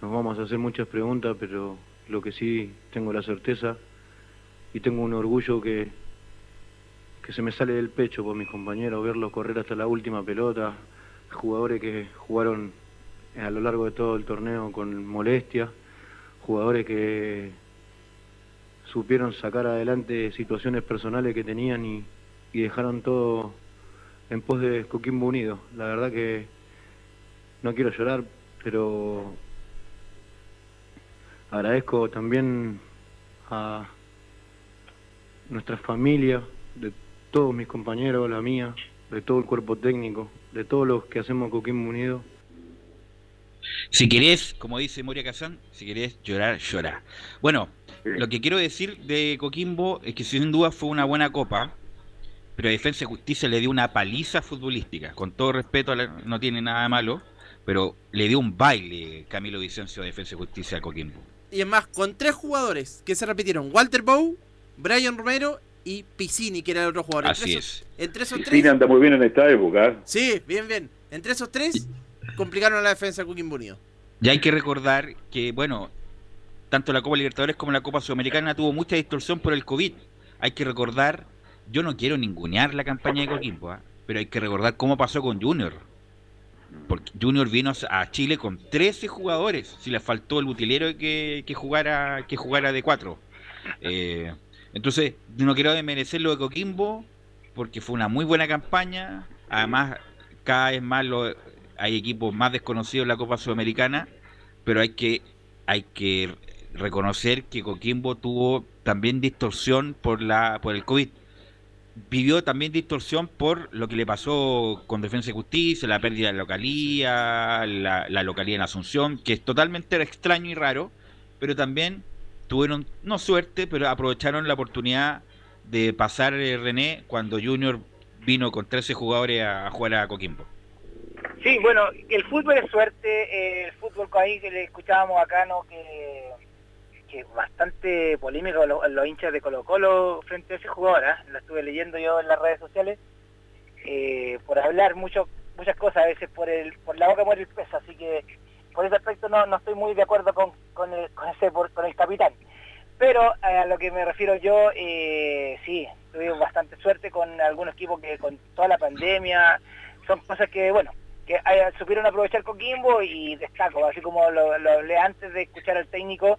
nos vamos a hacer muchas preguntas, pero lo que sí tengo la certeza y tengo un orgullo que, que se me sale del pecho por mis compañeros, verlos correr hasta la última pelota, jugadores que jugaron a lo largo de todo el torneo con molestia, jugadores que supieron sacar adelante situaciones personales que tenían y, dejaron todo en pos de Coquimbo Unido. La verdad que no quiero llorar, pero Agradezco también a nuestra familia, de todos mis compañeros, la mía, de todo el cuerpo técnico, de todos los que hacemos Coquimbo Unido. Si querés, como dice Moria Kazán, si querés llorar, llora. Bueno, lo que quiero decir de Coquimbo es que sin duda fue una buena copa, pero Defensa y Justicia le dio una paliza futbolística. Con todo respeto, no tiene nada de malo, pero le dio un baile Camilo Vicencio de Defensa y Justicia a Coquimbo y es más, con tres jugadores que se repitieron: Walter Bow, Brian Romero y Piscini, que era el otro jugador. Así es. entre esos Piscini anda muy bien en esta época. ¿eh? Sí, bien, bien. Entre esos tres complicaron la defensa de Coquimbo Unido. Y hay que recordar que, bueno, tanto la Copa Libertadores como la Copa Sudamericana tuvo mucha distorsión por el COVID. Hay que recordar, yo no quiero ningunear la campaña de Coquimbo, ¿ah? pero hay que recordar cómo pasó con Junior porque Junior vino a Chile con 13 jugadores, si le faltó el utilero que, jugara que jugara de 4. Eh, entonces, no quiero desmerecer lo de Coquimbo, porque fue una muy buena campaña. Además, cada vez más hay equipos más desconocidos en la Copa Sudamericana, pero hay que, hay que reconocer que Coquimbo tuvo también distorsión por, la, por el COVID vivió también distorsión por lo que le pasó con Defensa y Justicia, la pérdida de localía, la, la localía en Asunción, que es totalmente extraño y raro, pero también tuvieron, no suerte, pero aprovecharon la oportunidad de pasar eh, René cuando Junior vino con 13 jugadores a, jugar a Coquimbo. Sí, bueno, el fútbol es suerte, eh, el fútbol ahí que le escuchábamos acá, ¿no? Que que bastante polémico los, los, hinchas de Colo Colo frente a ese jugador, ¿eh? lo estuve leyendo yo en las redes sociales, eh, por hablar mucho, muchas cosas, a veces por el por la boca muere el peso, así que por ese aspecto no, no estoy muy de acuerdo con, con, el, con, ese, con el capitán. Pero eh, a lo que me refiero yo, eh, sí, tuvimos bastante suerte con algunos equipos que con toda la pandemia, son cosas que, bueno, que supieron aprovechar Coquimbo y destaco, así como lo, lo hablé antes de escuchar al técnico,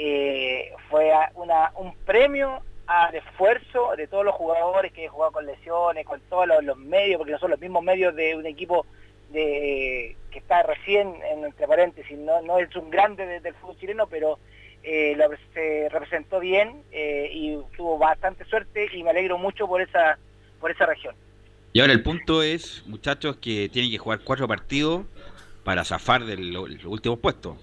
eh, fue una, un premio al esfuerzo de todos los jugadores que jugado con lesiones, con todos los, medios, porque no son los mismos medios de un equipo de, que está recién, en, entre paréntesis, no, no es un grande del fútbol chileno, pero eh, lo, se representó bien eh, y tuvo bastante suerte y me alegro mucho por esa, por esa región. Y ahora el punto es, muchachos, que tienen que jugar cuatro partidos para zafar de los últimos puestos.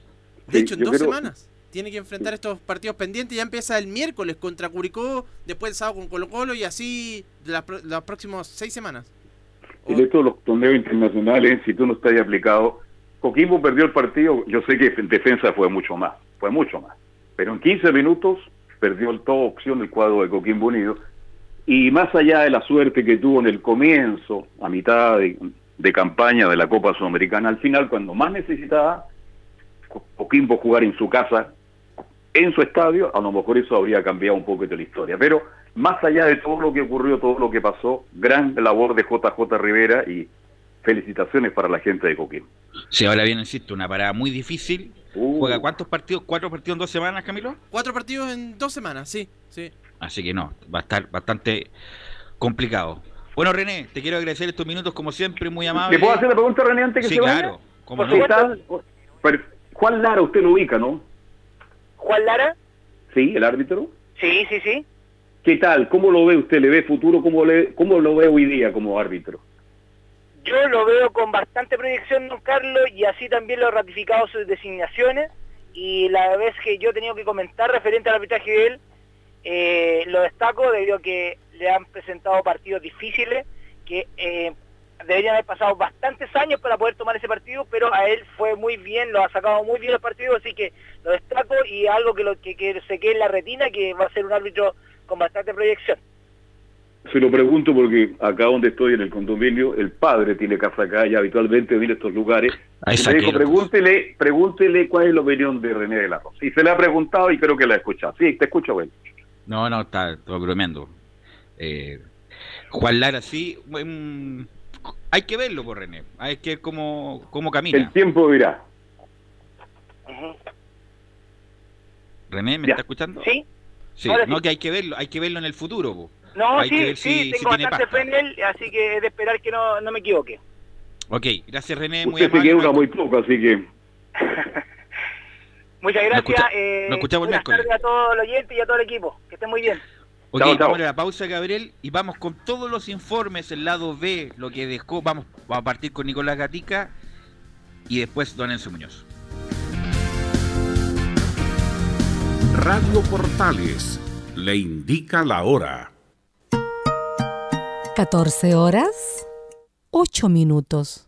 De hecho, en dos semanas tiene que enfrentar estos partidos pendientes. Ya empieza el miércoles contra Curicó, después el sábado con Colo Colo y así las, las próximas seis semanas. En estos los torneos internacionales, si tú no estás aplicado, Coquimbo perdió el partido, yo sé que en defensa fue mucho más, fue mucho más, pero en 15 minutos perdió el toda opción el cuadro de Coquimbo Unido y más allá de la suerte que tuvo en el comienzo, a mitad de, de campaña de la Copa Sudamericana, al final cuando más necesitaba Coquimbo jugar en su casa en su estadio, a lo mejor eso habría cambiado un poco de la historia. Pero más allá de todo lo que ocurrió, todo lo que pasó, gran labor de JJ Rivera y felicitaciones para la gente de Coquín. Sí, ahora viene, insisto, una parada muy difícil. Uh. ¿Juega cuántos partidos? ¿Cuatro partidos en dos semanas, Camilo? Cuatro partidos en dos semanas, sí, sí. Así que no, va a estar bastante complicado. Bueno, René, te quiero agradecer estos minutos como siempre, muy amable. ¿Le puedo hacer la pregunta, René, antes que Sí, se vaya? claro. ¿Cómo no? Juan Lara, usted lo ubica, ¿no? Juan Lara, Sí, el árbitro. sí, sí, sí. ¿Qué tal? ¿Cómo lo ve usted? ¿Le ve futuro? ¿Cómo, le, cómo lo ve hoy día como árbitro? Yo lo veo con bastante proyección, don Carlos, y así también lo he ratificado sus designaciones. Y la vez que yo he tenido que comentar referente al arbitraje de él, eh, lo destaco debido a que le han presentado partidos difíciles, que eh, deberían haber pasado bastantes años para poder tomar ese partido, pero a él fue muy bien, lo ha sacado muy bien el partido, así que lo destaco y algo que, lo, que, que se quede en la retina, que va a ser un árbitro con bastante proyección. Se lo pregunto porque acá donde estoy en el condominio, el padre tiene casa acá y habitualmente viene a estos lugares. Ahí Y me dijo, pregúntele, pregúntele cuál es la opinión de René de la Rosa. Y se le ha preguntado y creo que la ha escuchado. Sí, te escucho, bueno. No, no, está todo bromeando. Eh, Juan Lara, sí. Hay que verlo, por René. Hay que ver cómo, cómo camina. El tiempo dirá. René, ¿me Ya. está escuchando? Sí. Sí, Ahora sí. no, que hay que verlo, hay que verlo en el futuro. po. No, Hay que sí, ver sí, si- si tengo tiene bastante pasta. fe en él, así que es de esperar que no, no me equivoque. Ok, gracias René, muy Usted se amable. queda una muy poco, así que Muchas Nos gracias. escucha- eh, nos escuchamos el miércoles. a todos los oyentes y a todo el equipo. Que estén muy bien. Ok, Chao, chao. vamos a la pausa, Gabriel, y vamos con todos los informes, el lado B, lo que dejó. Vamos, vamos a partir con Nicolás Gatica y después Don Enzo Muñoz. Radio Portales le indica la hora. 14 horas, 8 minutos.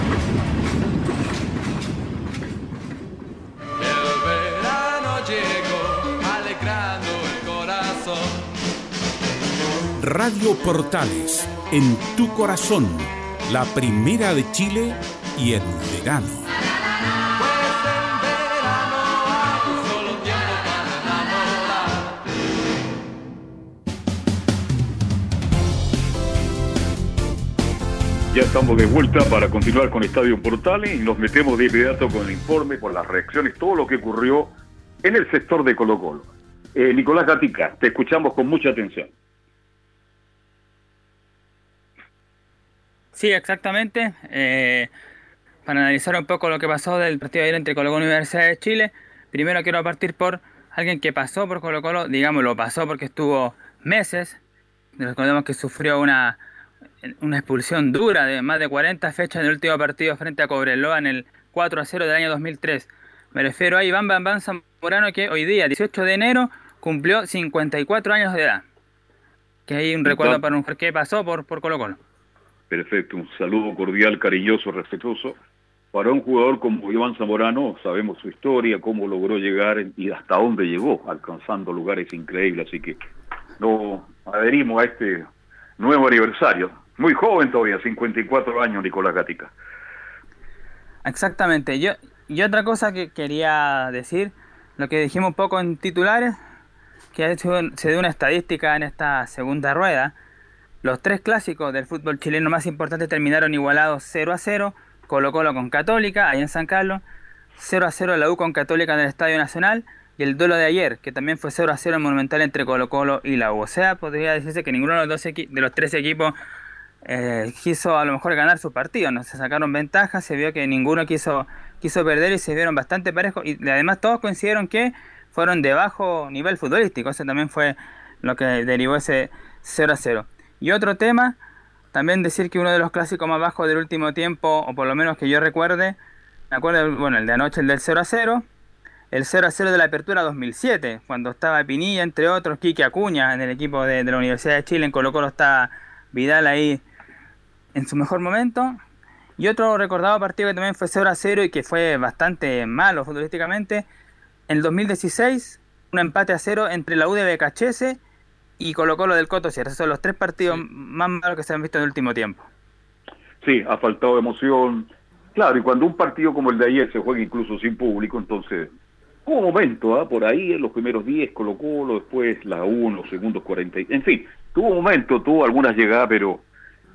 Radio Portales, en tu corazón, la primera de Chile y en verano. Ya estamos de vuelta para continuar con Estadio Portales y nos metemos de inmediato con el informe, con las reacciones, todo lo que ocurrió en el sector de Colo Colo. Eh, Nicolás Gatica, te escuchamos con mucha atención. Sí, exactamente. Eh, para analizar un poco lo que pasó del partido de ayer entre Colo Colo y Universidad de Chile, primero quiero partir por alguien que pasó por Colo Colo, digamos, lo pasó porque estuvo meses. Recordemos que sufrió una una expulsión dura de más de 40 fechas en el último partido frente a Cobreloa en el 4 a 0 del año 2003. Me refiero a Iván Bambán Zamorano que hoy día, 18 de enero, cumplió 54 años de edad. Que hay un recuerdo para un que pasó por, por Colo Colo. Perfecto, un saludo cordial, cariñoso, respetuoso. Para un jugador como Iván Zamorano, sabemos su historia, cómo logró llegar y hasta dónde llegó, alcanzando lugares increíbles. Así que no adherimos a este nuevo aniversario. Muy joven todavía, 54 años, Nicolás Gatica. Exactamente. Yo, y otra cosa que quería decir, lo que dijimos un poco en titulares, que se dio una estadística en esta segunda rueda. Los tres clásicos del fútbol chileno más importantes terminaron igualados 0 a 0. Colo Colo con Católica, ahí en San Carlos. 0 a 0 la U con Católica en el Estadio Nacional. Y el duelo de ayer, que también fue 0 a 0 en Monumental entre Colo Colo y la U. O sea, podría decirse que ninguno de los, dos de los tres equipos eh, quiso a lo mejor ganar su partido, ¿no? Se sacaron ventajas, se vio que ninguno quiso, quiso perder y se vieron bastante parejos. Y además todos coincidieron que fueron de bajo nivel futbolístico. Eso también fue lo que derivó ese 0 a 0. Y otro tema, también decir que uno de los clásicos más bajos del último tiempo, o por lo menos que yo recuerde, me acuerdo, bueno, el de anoche, el del 0 a 0, el 0 a 0 de la apertura 2007, cuando estaba Pinilla, entre otros, Quique Acuña en el equipo de, la Universidad de Chile, en Colo Colo está Vidal ahí en su mejor momento. Y otro recordado partido que también fue 0 a 0 y que fue bastante malo futbolísticamente, en el 2016, un empate a 0 entre la U de Becachese y Colo Colo del Coto Sierra. Son los tres partidos más malos que se han visto en el último tiempo. Sí, ha faltado emoción. Claro, y cuando un partido como el de ayer se juega incluso sin público, entonces hubo momento, ¿ah? por ahí en los primeros 10 Colo Colo, después la 1, segundos 40, en fin, tuvo momento, tuvo algunas llegadas, pero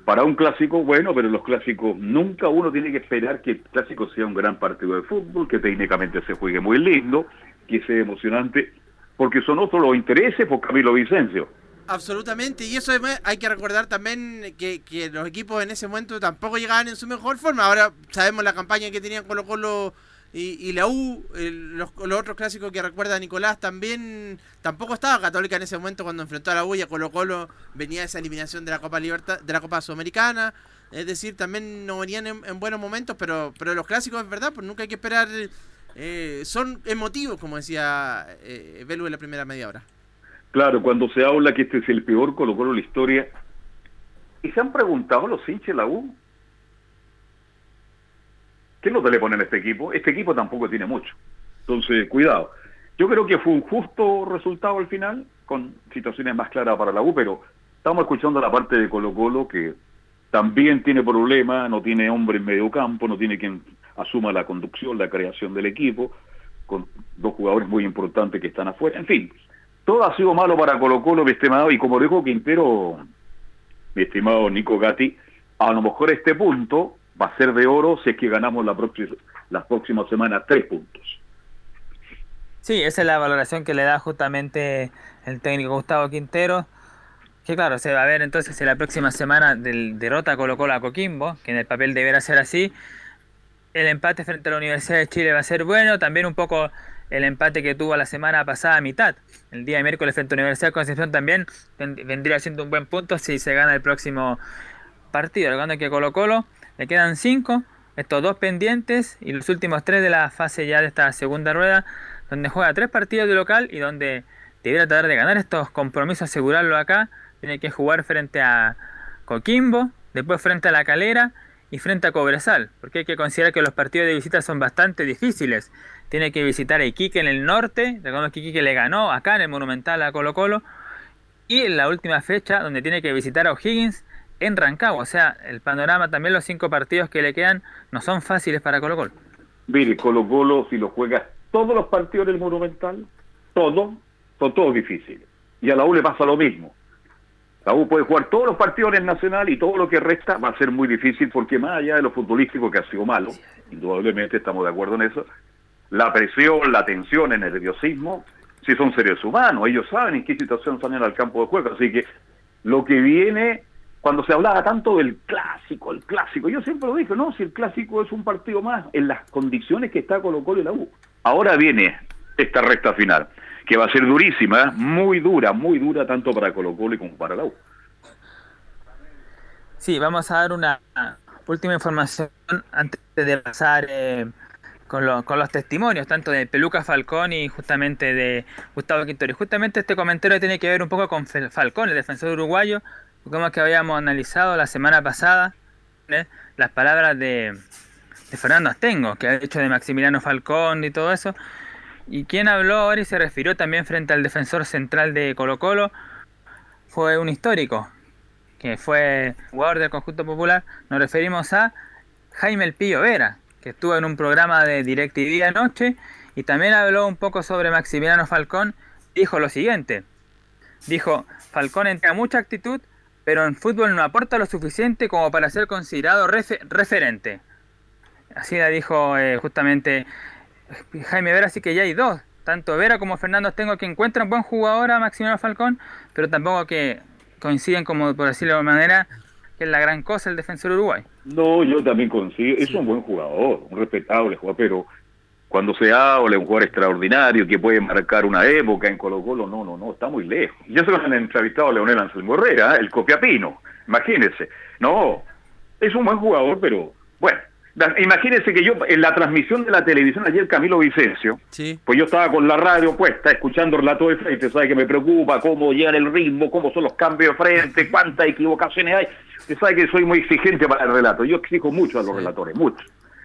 para un clásico, bueno, pero los clásicos, nunca uno tiene que esperar que el clásico sea un gran partido de fútbol, que técnicamente se juegue muy lindo, que sea emocionante, porque son otros los intereses por Camilo Vicencio. Absolutamente, y eso hay que recordar también que, que, los equipos en ese momento tampoco llegaban en su mejor forma. Ahora sabemos la campaña que tenían Colo Colo y, la U, los, otros clásicos que recuerda Nicolás también, tampoco estaba Católica en ese momento cuando enfrentó a la U y a Colo Colo venía esa eliminación de la Copa Libertad, de la Copa Sudamericana. Es decir, también no venían en, buenos momentos, pero, pero los clásicos es verdad, pues nunca hay que esperar. Eh, son emotivos, como decía eh, Belu en la primera media hora. Claro, cuando se habla que este es el peor Colo Colo de la historia, y se han preguntado los hinches la U, ¿Qué nota le ponen a este equipo? Este equipo tampoco tiene mucho. Entonces, cuidado. Yo creo que fue un justo resultado al final, con situaciones más claras para la U, pero estamos escuchando la parte de Colo Colo que también tiene problemas, no tiene hombre en medio campo, no tiene quien asuma la conducción, la creación del equipo, con dos jugadores muy importantes que están afuera. En fin, todo ha sido malo para Colo Colo, mi estimado, y como dijo Quintero, mi estimado Nico Gatti, a lo mejor este punto va a ser de oro si es que ganamos la, próxima, la próxima semana tres puntos. Sí, esa es la valoración que le da justamente el técnico Gustavo Quintero. Que claro, se va a ver entonces si la próxima semana del derrota Colo Colo a Coquimbo, que en el papel deberá ser así. El empate frente a la Universidad de Chile va a ser bueno, también un poco el empate que tuvo la semana pasada a mitad. El día de miércoles frente a la Universidad de Concepción también vendría siendo un buen punto si se gana el próximo partido. Recuerdo que Colo Colo le quedan 5, estos dos pendientes y los últimos tres de la fase ya de esta segunda rueda, donde juega tres partidos de local y donde debería tratar de ganar estos compromisos, asegurarlo acá. Tiene que jugar frente a Coquimbo, después frente a La Calera y frente a Cobresal, porque hay que considerar que los partidos de visita son bastante difíciles. Tiene que visitar a Iquique en el norte, recordemos que Iquique le ganó acá en el Monumental a Colo Colo, y en la última fecha donde tiene que visitar a O'Higgins en Rancagua. O sea, el panorama también los cinco partidos que le quedan no son fáciles para Colo Colo. Mire, Colo Colo si lo juega todos los partidos del Monumental, todo, son todos difíciles. Y a la U le pasa lo mismo. La U puede jugar todos los partidos en el Nacional y todo lo que resta va a ser muy difícil porque más allá de lo futbolístico que ha sido malo, indudablemente estamos de acuerdo en eso, la presión, la tensión, el nerviosismo, si son seres humanos, ellos saben en qué situación salen al campo de juego, así que lo que viene, cuando se hablaba tanto del clásico, el clásico, yo siempre lo dije, no, si el clásico es un partido más, en las condiciones que está Colo Colo y la U. Ahora viene esta recta final, que va a ser durísima, muy dura, muy dura tanto para Colo Colo como para la U. Sí, vamos a dar una última información antes de pasar eh, con, los testimonios, tanto de Peluca Falcón y justamente de Gustavo Quintori. Justamente este comentario tiene que ver un poco con Falcón, el defensor uruguayo, como que habíamos analizado la semana pasada ¿eh? las palabras de, de Fernando Astengo, que ha dicho de Maximiliano Falcón y todo eso. Y quien habló ahora y se refirió también frente al defensor central de Colo Colo fue un histórico, que fue jugador del conjunto popular. Nos referimos a Jaime El Pillo Vera, que estuvo en un programa de DirecTV anoche y también habló un poco sobre Maximiliano Falcón. Dijo lo siguiente: Dijo, Falcón entra mucha actitud, pero en fútbol no aporta lo suficiente como para ser considerado referente. Así la dijo eh, justamente Jaime Vera, así que ya hay dos. Tanto Vera como Fernando Tengo que encuentran buen jugador a Maximiliano Falcón, pero tampoco que coinciden como, por decirlo de alguna manera, que es la gran cosa el defensor Uruguay. No, yo también coincido. Es un buen jugador, un respetable jugador, pero cuando se habla un jugador extraordinario que puede marcar una época en Colo Colo, no, no, no, está muy lejos. Yo se lo han entrevistado a Leonel Anselmo Herrera, el copiapino, imagínense. No, es un buen jugador, pero bueno, Imagínense que yo en la transmisión de la televisión ayer Camilo Vicencio, pues yo estaba con la radio puesta escuchando el relato de frente, sabe que me preocupa cómo llega el ritmo, cómo son los cambios de frente, cuántas equivocaciones hay. Usted sabe que soy muy exigente para el relato, yo exijo mucho a los relatores, mucho.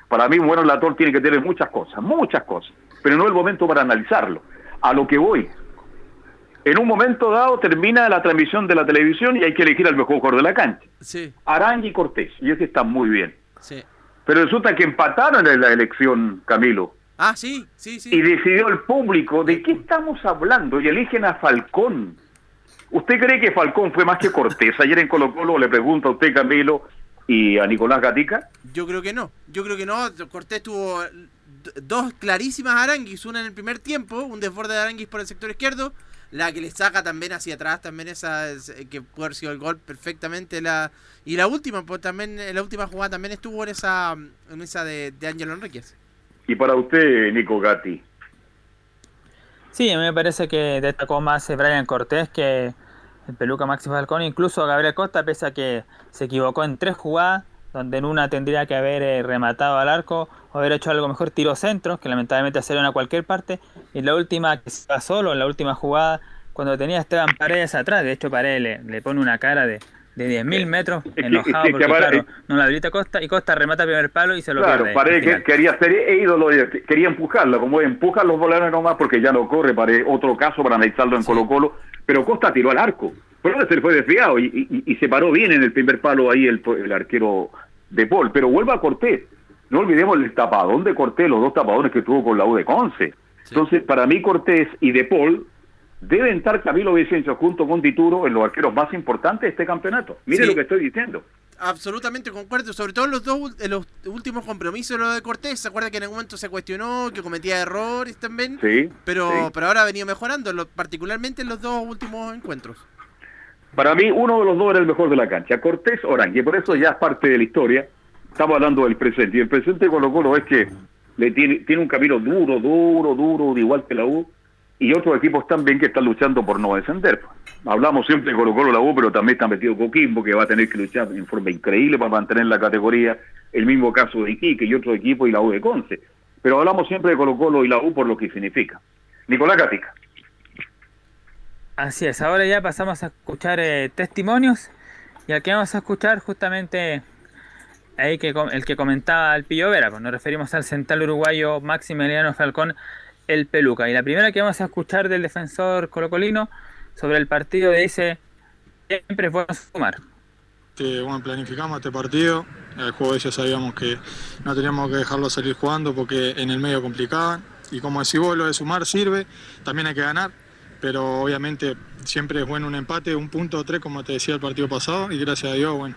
Para mí un buen relator tiene que tener muchas cosas, muchas cosas, pero no es el momento para analizarlo. A lo que voy, en un momento dado termina la transmisión de la televisión y hay que elegir al mejor jugador de la cancha. Sí. Arangui y Cortés, y ese está muy bien. Sí. Pero resulta que empataron en la elección, Camilo. Ah, sí, sí, sí. Y decidió el público, ¿de qué estamos hablando? Y eligen a Falcón. ¿Usted cree que Falcón fue más que Cortés? Ayer en Colo Colo le pregunto a usted, Camilo, y a Nicolás Gatica. Yo creo que no. Yo creo que no. Cortés tuvo dos clarísimas aranguis. Una en el primer tiempo, un desborde de aranguis por el sector izquierdo la que le saca también hacia atrás, también esa eh, que puede haber sido el gol perfectamente. la Y la última, pues también la última jugada también estuvo en esa en esa de, de Ángelo Enríquez. Y para usted, Nico Gatti. Sí, a mí me parece que destacó más Brian Cortés que el peluca Maxi Falcón, incluso Gabriel Costa, pese a que se equivocó en tres jugadas, donde en una tendría que haber eh, rematado al arco o haber hecho algo mejor tiro centro, que lamentablemente salieron a cualquier parte, y la última que se va solo, en la última jugada, cuando tenía Esteban Paredes atrás, de hecho Paredes le, pone una cara de, de 10.000 metros, enojado porque claro, no la habilita Costa, y Costa remata el primer palo y se lo claro, pierde. Paredes quería ser ídolo, quería empujarlo, como empujan los balones nomás porque ya no corre, para otro caso para analizarlo en Colo Colo, pero Costa tiró al arco, pero se le fue desviado y, y, se paró bien en el primer palo ahí el, el arquero de Paul, pero vuelva a Cortés. No olvidemos el tapadón de Cortés, los dos tapadones que tuvo con la U de Conce. Entonces, para mí Cortés y de Paul deben estar Camilo Vicencio junto con Dituro en los arqueros más importantes de este campeonato. Mire lo que estoy diciendo. Absolutamente concuerdo, sobre todo en los dos en los últimos compromisos lo de Cortés, se acuerda que en algún momento se cuestionó, que cometía errores también, sí, pero pero ahora ha venido mejorando, particularmente en los dos últimos encuentros. Para mí, uno de los dos era el mejor de la cancha, Cortés Orange, por eso ya es parte de la historia. Estamos hablando del presente. Y el presente de Colo Colo es que le tiene, tiene un camino duro, duro, duro, igual que la U, y otros equipos también que están luchando por no descender. Hablamos siempre de Colo Colo la U, pero también está metido Coquimbo, que va a tener que luchar en forma increíble para mantener la categoría. El mismo caso de Iquique y otro equipo y la U de Conce. Pero hablamos siempre de Colo Colo y la U por lo que significa. Nicolás Gatica. Así es, ahora ya pasamos a escuchar eh, testimonios y aquí vamos a escuchar justamente ahí que el que comentaba el Pillo Vera, pues nos referimos al central uruguayo Maximiliano Falcón el Peluca. Y la primera que vamos a escuchar del defensor colocolino sobre el partido dice, siempre es bueno sumar. Bueno, planificamos este partido, el juego ya sabíamos que no teníamos que dejarlo salir jugando porque en el medio complicaban y como decís vos, lo de sumar sirve, también hay que ganar, pero obviamente siempre es bueno un empate, un punto o tres, como te decía el partido pasado, y gracias a Dios, bueno,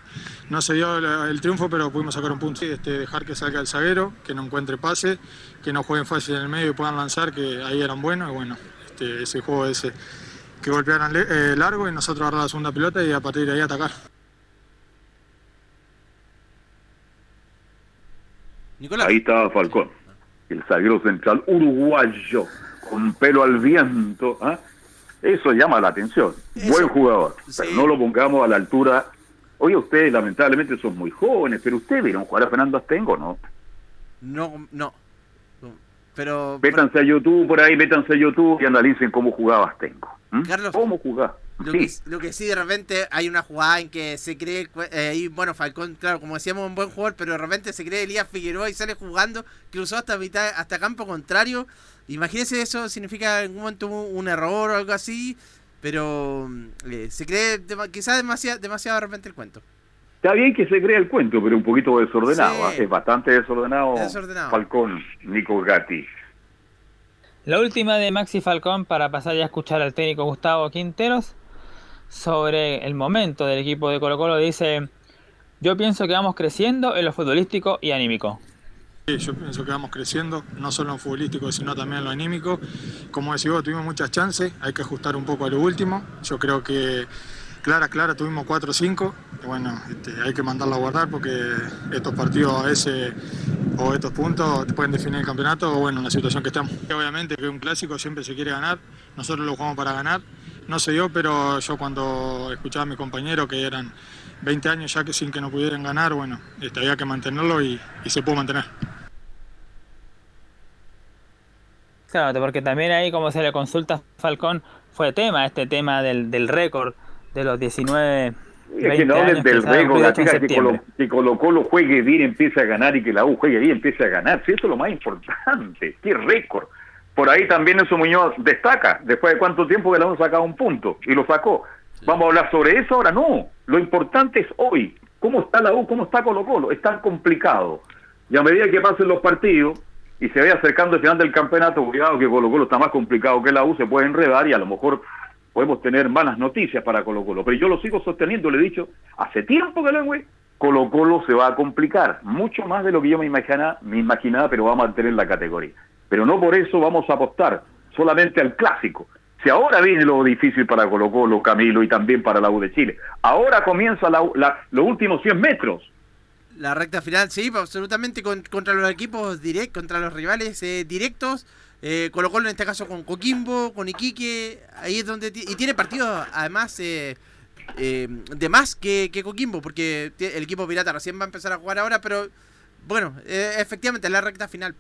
no se dio el, triunfo, pero pudimos sacar un punto. Este, dejar que salga el zaguero, que no encuentre pase, que no jueguen fácil en el medio y puedan lanzar, que ahí eran buenos, y bueno, este, ese juego ese que golpearan eh, largo y nosotros agarrar la segunda pelota y a partir de ahí atacar. Ahí estaba Falcón, el zaguero central uruguayo, con pelo al viento. ¿ah? Eso llama la atención. Buen jugador, pero no lo pongamos a la altura. Oye, ustedes lamentablemente son muy jóvenes, pero ustedes vieron jugar a Fernando Astengo, ¿no? No, no. Pero. Métanse a YouTube por ahí, métanse a YouTube y analicen cómo jugaba Astengo. Carlos, ¿Cómo jugaba? Lo, Sí. que, lo que sí, de repente hay una jugada en que se cree. eh, bueno, Falcón, claro, como decíamos, un buen jugador, pero de repente se cree Elías Figueroa y sale jugando, cruzó hasta mitad, hasta campo contrario. Imagínese eso, significa en algún momento un, un error o algo así, pero mm, eh, se cree dema- quizás demasiado, demasiado de repente el cuento. Está bien que se crea el cuento, pero un poquito desordenado. Sí. Es bastante desordenado, Desordenado. Falcón, Nico Gatti. La última de Maxi Falcón para pasar ya a escuchar al técnico Gustavo Quinteros sobre el momento del equipo de Colo Colo. Dice, yo pienso que vamos creciendo en lo futbolístico y anímico. Yo pienso que vamos creciendo, no solo en futbolístico, sino también en lo anímico. Como decís vos, tuvimos muchas chances, hay que ajustar un poco a lo último. Yo creo que clara, clara, tuvimos 4 o 5. Y bueno, este, hay que mandarlo a guardar porque estos partidos a veces o estos puntos te pueden definir el campeonato o bueno, en la situación que estamos. Obviamente que un clásico siempre se quiere ganar, nosotros lo jugamos para ganar. No se dio, pero yo cuando escuchaba a mis compañeros que eran 20 años ya que sin que no pudieran ganar, bueno, este, había que mantenerlo y, y se pudo mantener. Claro, porque también ahí como se le consulta a Falcón fue tema, este tema del, del récord de los 19... Es que 20 no hablen del récord, la chica que. Colo, que Colo Colo juegue bien, empiece a ganar y que la U juegue bien, empiece a ganar. Sí, eso es lo más importante. ¡Qué récord! Por ahí también eso Muñoz destaca, después de cuánto tiempo que la U sacaba un punto y lo sacó. ¿Vamos a hablar sobre eso ahora? No. Lo importante es hoy. ¿Cómo está la U? ¿Cómo está Colo Colo? Es tan complicado. Y a medida que pasen los partidos y se vaya acercando el final del campeonato, cuidado que Colo Colo está más complicado que la U, se puede enredar y a lo mejor podemos tener malas noticias para Colo Colo. Pero yo lo sigo sosteniendo, le he dicho, hace tiempo que lo Colo Colo se va a complicar, mucho más de lo que yo me imaginaba, me imaginaba, pero va a mantener la categoría. Pero no por eso vamos a apostar solamente al clásico. Si ahora viene lo difícil para Colo Colo, Camilo y también para la U de Chile, ahora comienza la, los últimos 100 metros. La recta final, sí, absolutamente con- contra los equipos directos, contra los rivales eh, directos. Eh, Colo Colo en este caso con Coquimbo, con Iquique, ahí es donde... Y tiene partidos además eh, de más que, que Coquimbo, porque el equipo pirata recién va a empezar a jugar ahora, pero bueno, efectivamente es la recta final.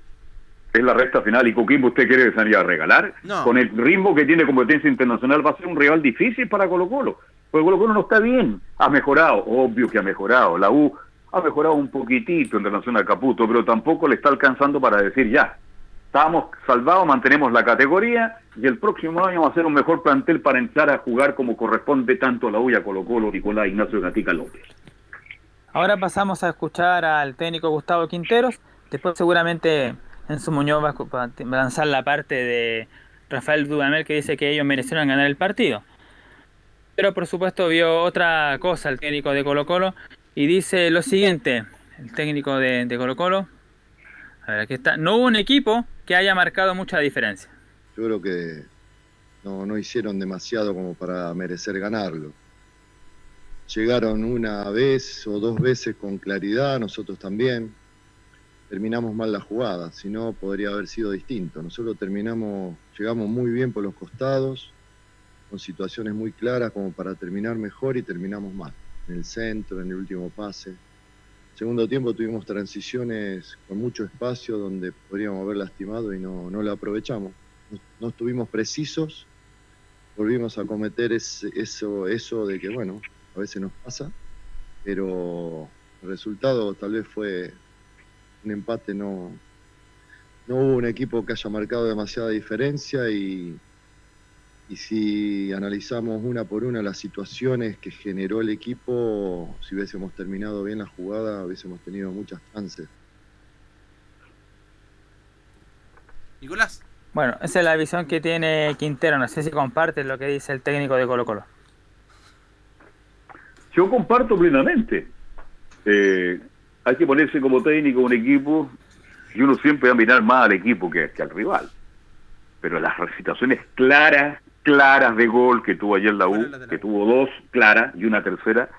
Es la recta final y Coquimbo usted quiere salir a regalar. No. Con el ritmo que tiene competencia internacional va a ser un rival difícil para Colo Colo. Porque Colo Colo no está bien. Ha mejorado, obvio que ha mejorado. La U ha mejorado un poquitito en relación a Caputo, pero tampoco le está alcanzando para decir ya. Estamos salvados, mantenemos la categoría y el próximo año va a ser un mejor plantel para entrar a jugar como corresponde tanto a la U y a Colo Colo, Nicolás Ignacio Gatica López. Ahora pasamos a escuchar al técnico Gustavo Quinteros. Después seguramente Enzo Muñoz va a lanzar la parte de Rafael Dudamel que dice que ellos merecieron ganar el partido. Pero por supuesto vio otra cosa el técnico de Colo Colo y dice lo siguiente, el técnico de, de Colo Colo. A ver, aquí está. No hubo un equipo que haya marcado mucha diferencia. Yo creo que no, no hicieron demasiado como para merecer ganarlo. Llegaron una vez o dos veces con claridad, nosotros también. Terminamos mal la jugada, si no podría haber sido distinto. Nosotros terminamos, llegamos muy bien por los costados, con situaciones muy claras como para terminar mejor y terminamos mal. En el centro, en el último pase. Segundo tiempo tuvimos transiciones con mucho espacio donde podríamos haber lastimado y no, no aprovechamos. No, no estuvimos precisos, volvimos a cometer ese- eso, eso de que, bueno, a veces nos pasa, pero el resultado tal vez fue un empate, no, no hubo un equipo que haya marcado demasiada diferencia y, y si analizamos una por una las situaciones que generó el equipo, si hubiésemos terminado bien la jugada, hubiésemos tenido muchas chances. Nicolás. Bueno, esa es la visión que tiene Quintero. No sé si compartes lo que dice el técnico de Colo Colo. Yo comparto plenamente. Eh, hay que ponerse como técnico un equipo y uno siempre va a mirar más al equipo que, que al rival. Pero las situaciones claras, claras de gol que tuvo ayer la U, que tuvo dos claras y una tercera,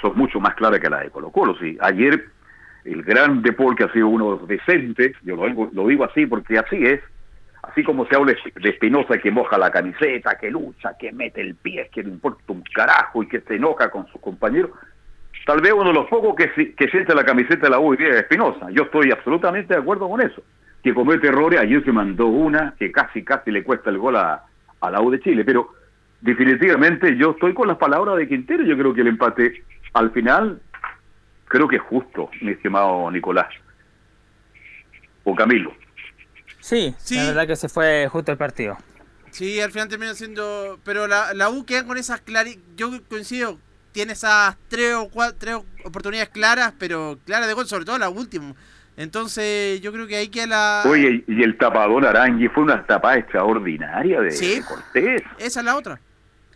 son mucho más claras que las de Colo Colo. Sí, ayer el gran De Paul, que ha sido uno decente, yo lo digo, lo digo así porque así es, así como se habla de Espinosa que moja la camiseta, que lucha, que mete el pie, que le importa un carajo y que se enoja con sus compañeros, tal vez uno de los pocos que, que siente la camiseta de la U y es Espinosa. Yo estoy absolutamente de acuerdo con eso. Que comete errores, ayer se mandó una que casi, casi le cuesta el gol a, a la U de Chile, pero definitivamente yo estoy con las palabras de Quintero, yo creo que el empate al final creo que es justo, mi estimado Nicolás. O Camilo. Sí, la verdad que se fue justo el partido. Sí, al final termina siendo. Pero la, la U queda con esas claras. Yo coincido, tiene esas tres o cuatro tres oportunidades claras, pero claras de gol, sobre todo la última. Entonces, yo creo que ahí queda la. Oye, y el tapador Arangui fue una tapada extraordinaria de, ¿Sí? de Cortés. Esa es la otra.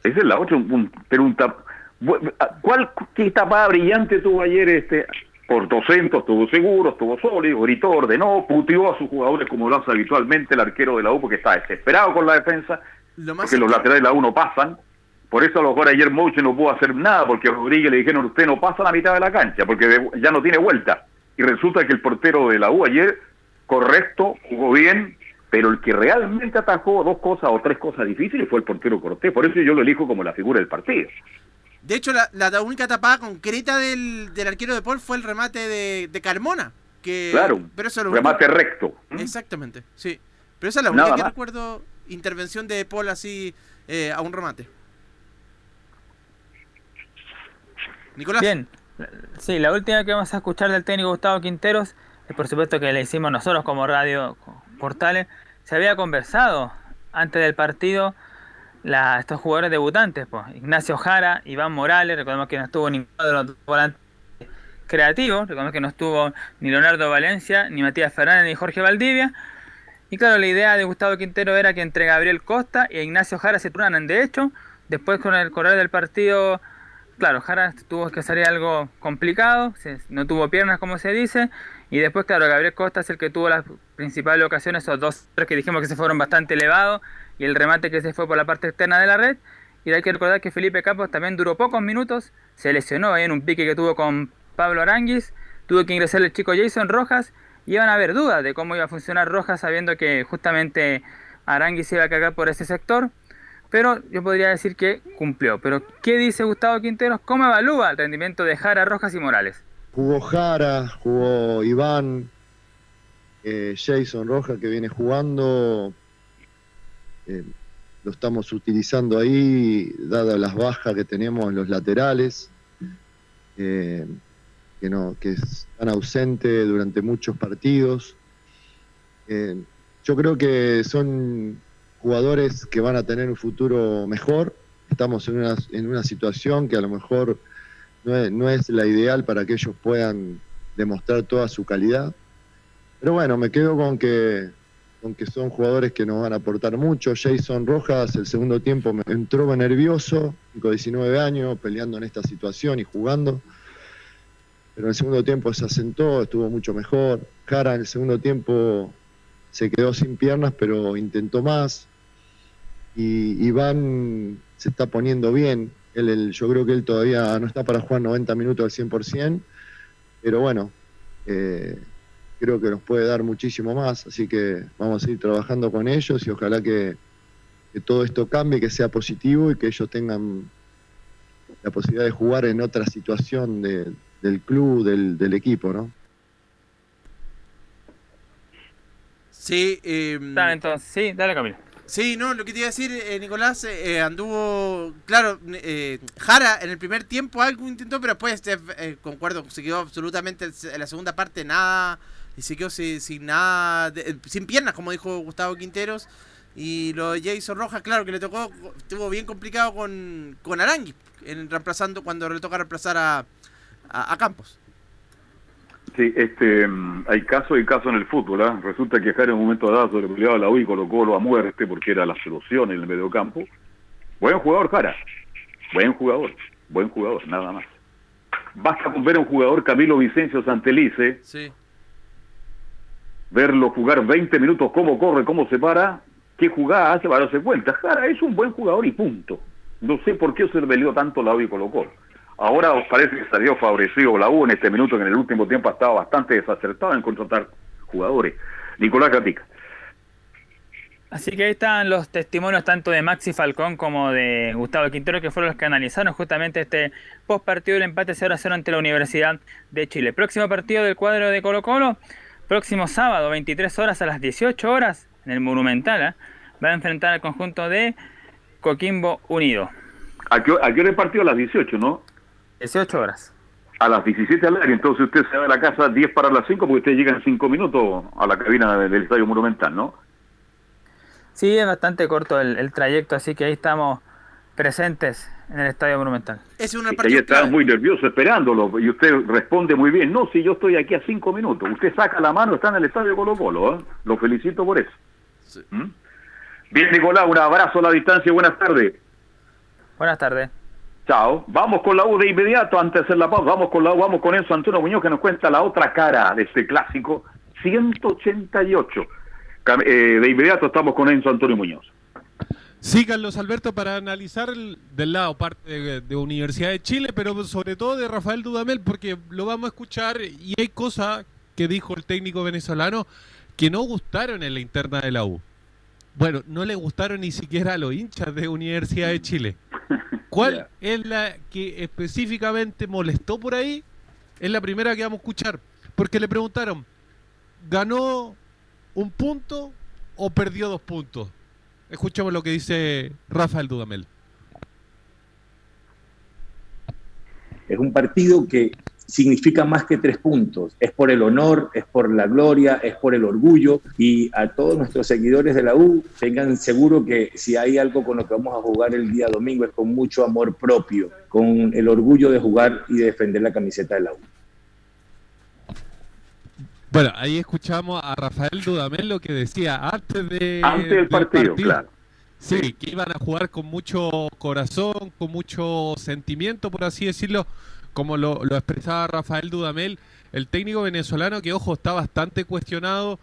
Esa es la otra, un- pero un tap... bu- ¿Cuál qué tapada brillante tuvo ayer este Portocento? Estuvo seguro, estuvo sólido, gritó, ordenó, puteó a sus jugadores como lo hace habitualmente el arquero de la U porque está desesperado con la defensa, Lo más porque los laterales de la U no pasan. Por eso a lo mejor ayer Mouche no pudo hacer nada porque a Rodríguez le dijeron usted no pasa la mitad de la cancha porque ya no tiene vuelta. Y resulta que el portero de la U ayer, correcto, jugó bien, pero el que realmente atajó dos cosas o tres cosas difíciles fue el portero Cortés. Por eso yo lo elijo como la figura del partido. De hecho, la, la única tapada concreta del, del arquero de Paul fue el remate de, de Carmona. Que, Claro, pero eso lo remate único- recto. Exactamente, sí. Pero esa es la Nada única que más. recuerdo intervención de Paul así eh, a un remate. Bien, sí, la última que vamos a escuchar del técnico Gustavo Quinteros es por supuesto que le hicimos nosotros como radio Portales. Se había conversado antes del partido estos jugadores debutantes, pues, Ignacio Jara, Iván Morales, recordemos que no estuvo ninguno de los dos volantes creativos, recordemos que no estuvo ni Leonardo Valencia, ni Matías Fernández, ni Jorge Valdivia. Y claro, la idea de Gustavo Quintero era que entre Gabriel Costa y Ignacio Jara se turnaran. De hecho, después con el correr del partido, claro, Jara tuvo que salir algo complicado, no tuvo piernas como se dice. Y después, claro, Gabriel Costa es el que tuvo las principales ocasiones, esos dos tres que dijimos que se fueron bastante elevados, y el remate que se fue por la parte externa de la red. Y hay que recordar que Felipe Campos también duró pocos minutos, se lesionó en un pique que tuvo con Pablo Aranguis, tuvo que ingresar el chico Jason Rojas, y iban a haber dudas de cómo iba a funcionar Rojas sabiendo que justamente Aranguis se iba a cargar por ese sector. Pero yo podría decir que cumplió. Pero, ¿qué dice Gustavo Quinteros? ¿Cómo evalúa el rendimiento de Jara, Rojas y Morales? Jugó Jara, jugó Iván, eh, Jason Roja que viene jugando. eh, lo estamos utilizando ahí, dadas las bajas que tenemos en los laterales, eh, que, no, que están ausentes durante muchos partidos. Yo creo que son jugadores que van a tener un futuro mejor. Estamos en una, en una situación que a lo mejor no es, no es la ideal para que ellos puedan demostrar toda su calidad. Pero bueno, me quedo con que, con que son jugadores que nos van a aportar mucho. Jason Rojas, el segundo tiempo me entró nervioso, con 19 años, peleando en esta situación y jugando. Pero en el segundo tiempo se asentó, estuvo mucho mejor. Jara en el segundo tiempo se quedó sin piernas, pero intentó más. Y Iván se está poniendo bien. Él, él- yo creo que él todavía no está para jugar 90 minutos al 100%, pero bueno, eh, creo que nos puede dar muchísimo más, así que vamos a ir trabajando con ellos y ojalá que, que todo esto cambie, que sea positivo y que ellos tengan la posibilidad de jugar en otra situación de- del club, del, del equipo, ¿no? Sí, eh, Dale, entonces, sí, dale Camilo. Sí, no, lo que te iba a decir, eh, Nicolás, eh, eh, anduvo, claro, eh, Jara en el primer tiempo algo intentó, pero después, eh, eh, concuerdo, se quedó absolutamente en la segunda parte nada, y se quedó sin, sin nada, de- sin piernas, como dijo Gustavo Quinteros, Y lo de Jason Rojas, claro, que le tocó, estuvo bien complicado con, con Arangui, en reemplazando, cuando le toca reemplazar a Campos. Sí, este, hay caso y caso en el fútbol. ¿ah? Resulta que Jara en un momento dado sobre peleaba la U y colocó a muerte porque era la solución en el mediocampo. Buen jugador, Jara. Buen jugador. Buen jugador, nada más. Basta con ver a un jugador Camilo Vicencio Santelice, Sí. verlo jugar 20 minutos, cómo corre, cómo se para, qué jugada hace para darse cuenta. Jara es un buen jugador y punto. No sé por qué se le peleó tanto la U y Colo Colo. Ahora os parece que salió favorecido la U en este minuto que en el último tiempo ha estado bastante desacertado en contratar jugadores. Nicolás Gatica. Así que ahí están los testimonios tanto de Maxi Falcón como de Gustavo Quintero, que fueron los que analizaron justamente este post partido del empate 0 a 0 ante la Universidad de Chile. Próximo partido del cuadro de Colo Colo, próximo sábado, 23 horas a las 18 horas, en el Monumental, ¿eh? va a enfrentar al conjunto de Coquimbo Unido. ¿A qué, a qué hora el partido? A las 18, ¿no? 18 horas. A las 17 al aire, entonces usted se va de la casa 10 para las 5 porque usted llega en 5 minutos a la cabina del Estadio Monumental, ¿no? Sí, es bastante corto el, el trayecto, así que ahí estamos presentes en el Estadio Monumental. Es una estaba muy nervioso esperándolo y usted responde muy bien. No, si yo estoy aquí a 5 minutos. Usted saca la mano, está en el Estadio Colo Colo. ¿eh? Lo felicito por eso. ¿Mm? Bien, Nicolás, un abrazo a la distancia. Buenas tardes. Buenas tardes. Vamos con la U de inmediato, antes de hacer la pausa. Vamos con la U, vamos con Enzo Antonio Muñoz que nos cuenta la otra cara de este clásico 188. Cam- eh, de inmediato estamos con Enzo Antonio Muñoz. Sí, Carlos Alberto, para analizar el- del lado parte de Universidad de Chile, pero sobre todo de Rafael Dudamel, porque lo vamos a escuchar y hay cosas que dijo el técnico venezolano que no gustaron en la interna de la U. Bueno, no le gustaron ni siquiera a los hinchas de Universidad de Chile. ¿Cuál es la que específicamente molestó por ahí? Es la primera que vamos a escuchar. Porque le preguntaron, ¿ganó un punto o perdió dos puntos? Escuchemos lo que dice Rafael Dudamel. Es un partido que significa más que tres puntos. Es por el honor, es por la gloria, es por el orgullo. Y a todos nuestros seguidores de la U, tengan seguro que si hay algo con lo que vamos a jugar el día domingo es con mucho amor propio, con el orgullo de jugar y de defender la camiseta de la U. Bueno, ahí escuchamos a Rafael Dudamel lo que decía antes de Antes del partido, claro. Sí, que iban a jugar con mucho corazón, con mucho sentimiento, por así decirlo, como lo, lo expresaba Rafael Dudamel, el técnico venezolano que, ojo, está bastante cuestionado,